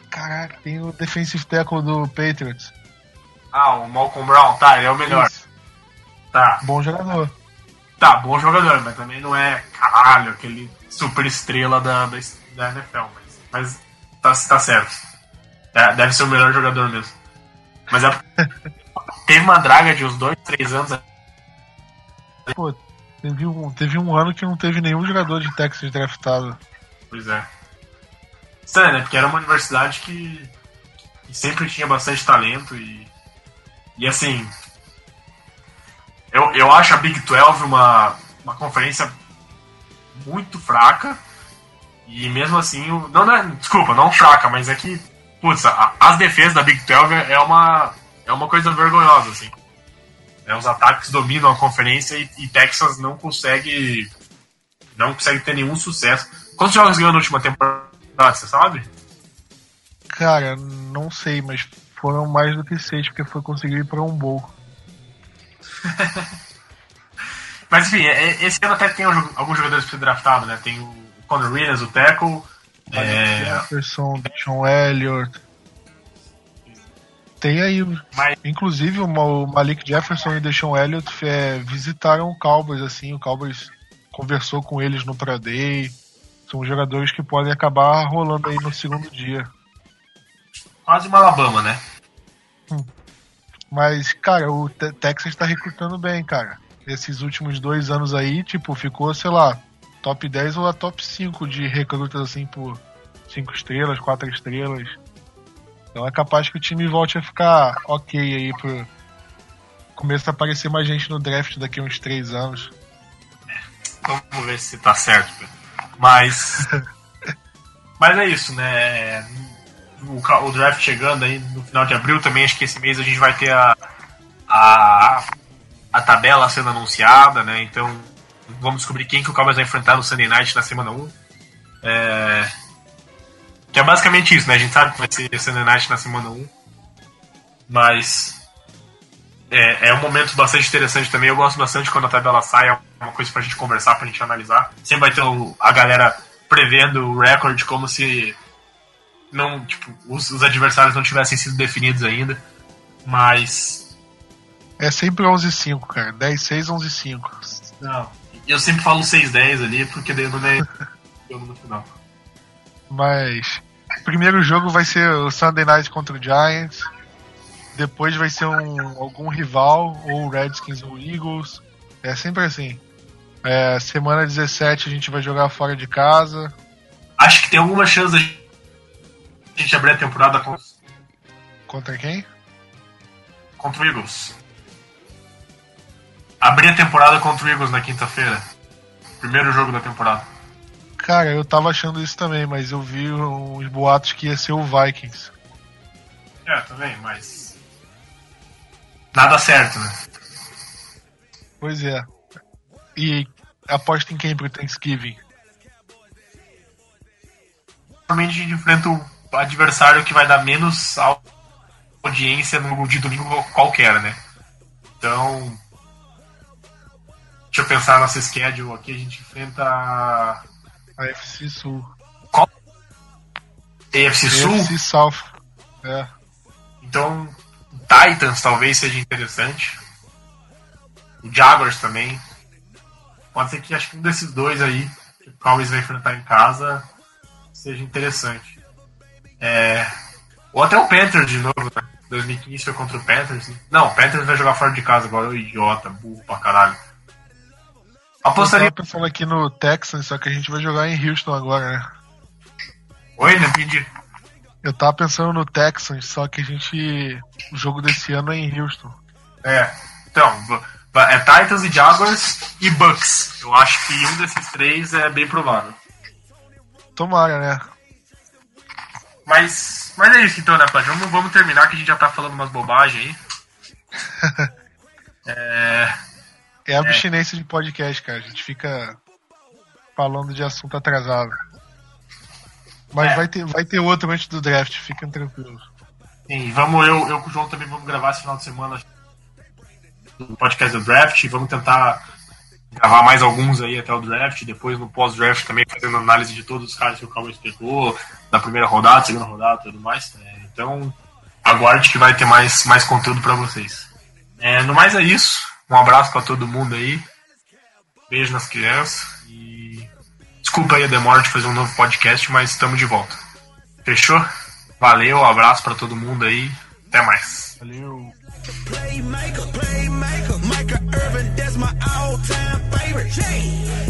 Speaker 2: Caraca, tem o defensive tackle do Patriots.
Speaker 1: Ah, o Malcolm Brown, tá, ele é o melhor. Isso. Tá.
Speaker 2: Bom jogador.
Speaker 1: Tá, bom jogador, mas também não é, caralho, aquele super estrela da, da, da NFL. Mas, mas tá, tá certo. É, deve ser o melhor jogador mesmo. Mas é, [laughs] teve uma draga de uns dois, três anos.
Speaker 2: Pô, teve um, teve um ano que não teve nenhum jogador de Texas draftado.
Speaker 1: Pois é. Estranho, né? Porque era uma universidade que, que sempre tinha bastante talento e. E assim. Eu, eu acho a Big 12 uma, uma conferência muito fraca. E mesmo assim. Não, é, desculpa, não fraca, mas é que putz, a, as defesas da Big 12 é uma, é uma coisa vergonhosa, assim. É, os ataques dominam a conferência e, e, Texas não consegue não consegue ter nenhum sucesso. Quantos jogos ganhou na última temporada, você sabe?
Speaker 2: Cara, não sei, mas foram mais do que seis, porque foi conseguir ir para um bowl. [laughs]
Speaker 1: mas enfim, é, esse ano até tem alguns jogadores para ser draftado, né? Tem o Conor Williams, o Teco,
Speaker 2: é... Jefferson, Sean Elliott. Tem aí, Mas... inclusive o Malik Jefferson e o Deshaun Elliott é, visitaram o Cowboys, assim, o Cowboys conversou com eles no Pro Day. São jogadores que podem acabar rolando aí no segundo dia.
Speaker 1: Quase uma Alabama, né?
Speaker 2: Hum. Mas, cara, o Texas tá recrutando bem, cara. Esses últimos dois anos aí, tipo, ficou, sei lá, top 10 ou a top 5 de recrutas assim por 5 estrelas, 4 estrelas. Então é capaz que o time volte a ficar ok aí pro. Começa a aparecer mais gente no draft daqui a uns 3 anos.
Speaker 1: Vamos ver se tá certo. Mas. [laughs] Mas é isso, né? O, o, draft chegando aí no final de abril também, acho que esse mês a gente vai ter a, a, a tabela sendo anunciada, né? Então vamos descobrir quem que o Cowboys vai enfrentar no Sunday Night na semana 1. É... Que é basicamente isso, né? A gente sabe que vai ser Sunday Night na semana 1. Mas. é, é um momento bastante interessante também. Eu gosto bastante quando a tabela sai, é uma coisa pra gente conversar, pra gente analisar. Sempre vai ter o, a galera prevendo o recorde como se não, tipo, os, os adversários não tivessem sido definidos ainda. Mas.
Speaker 2: É sempre 11-5, cara. 10-6, 11-5.
Speaker 1: Não. Eu sempre falo 6-10 ali, porque daí não é [laughs] jogo no final.
Speaker 2: Mas. Primeiro jogo vai ser o Sunday Night contra o Giants. Depois vai ser um, algum rival, ou Redskins ou Eagles. É sempre assim. É, semana 17 a gente vai jogar fora de casa.
Speaker 1: Acho que tem alguma chance da gente abrir a temporada com...
Speaker 2: contra quem?
Speaker 1: Contra o Eagles. Abrir a temporada contra o Eagles na quinta-feira. Primeiro jogo da temporada.
Speaker 2: Cara, eu tava achando isso também, mas eu vi uns boatos que ia ser o Vikings.
Speaker 1: É, também, mas. Nada certo, né?
Speaker 2: Pois é. E aposta em quem pro Thanksgiving?
Speaker 1: Normalmente a gente enfrenta o adversário que vai dar menos audiência no de domingo qualquer, né? Então. Deixa eu pensar nossa schedule aqui, a gente enfrenta.
Speaker 2: A FC Sul.
Speaker 1: Qual? AFC Sul?
Speaker 2: AFC South. É.
Speaker 1: Então, Titans talvez seja interessante. O Jaguars também. Pode ser que acho que um desses dois aí, que o Cowboys vai enfrentar em casa, seja interessante. É... Ou até o Panthers de novo, né? 2015 foi contra o Panthers. Não, o Panthers vai jogar fora de casa agora, o idiota, burro pra caralho. Apostaria.
Speaker 2: Eu tava pensando aqui no Texans, só que a gente vai jogar em Houston agora, né?
Speaker 1: Oi, não entendi.
Speaker 2: Eu tava pensando no Texans, só que a gente. O jogo desse ano é em Houston.
Speaker 1: É. Então, é Titans e Jaguars e Bucks. Eu acho que um desses três é bem provável.
Speaker 2: Tomara, né?
Speaker 1: Mas, mas é isso então, né, Plat? Vamos, vamos terminar que a gente já tá falando umas bobagens aí. [laughs] é,
Speaker 2: É abstinência de podcast, cara. A gente fica falando de assunto atrasado. Mas
Speaker 1: É.
Speaker 2: vai, ter, vai ter outro antes do draft, fiquem tranquilos.
Speaker 1: sim, vamos, eu, eu com o João também vamos gravar esse final de semana do podcast do draft. Vamos tentar gravar mais alguns aí até o draft. Depois no pós-draft também fazendo análise de todos os caras que o Cowboys pegou, da primeira rodada, segunda rodada e tudo mais. É, então, aguarde que vai ter mais, mais conteúdo pra vocês. É, no mais é isso. Um abraço pra todo mundo aí. Beijo nas crianças. E desculpa aí a demora de fazer um novo podcast, mas estamos de volta. Fechou? Valeu, um abraço pra todo mundo aí. Até mais.
Speaker 2: Valeu.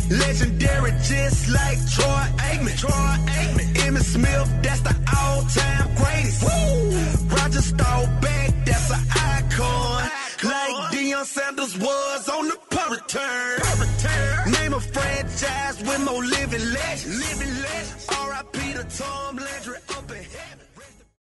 Speaker 3: Legendary just like Troy Aikman. Troy Aikman. Emmitt Smith, that's the all-time greatest. Woo! Roger Staubach, that's an icon. icon. Like Deion Sanders was on the punt return. Name a franchise with more living legends. Living legends. R.I.P. to Tom Landry.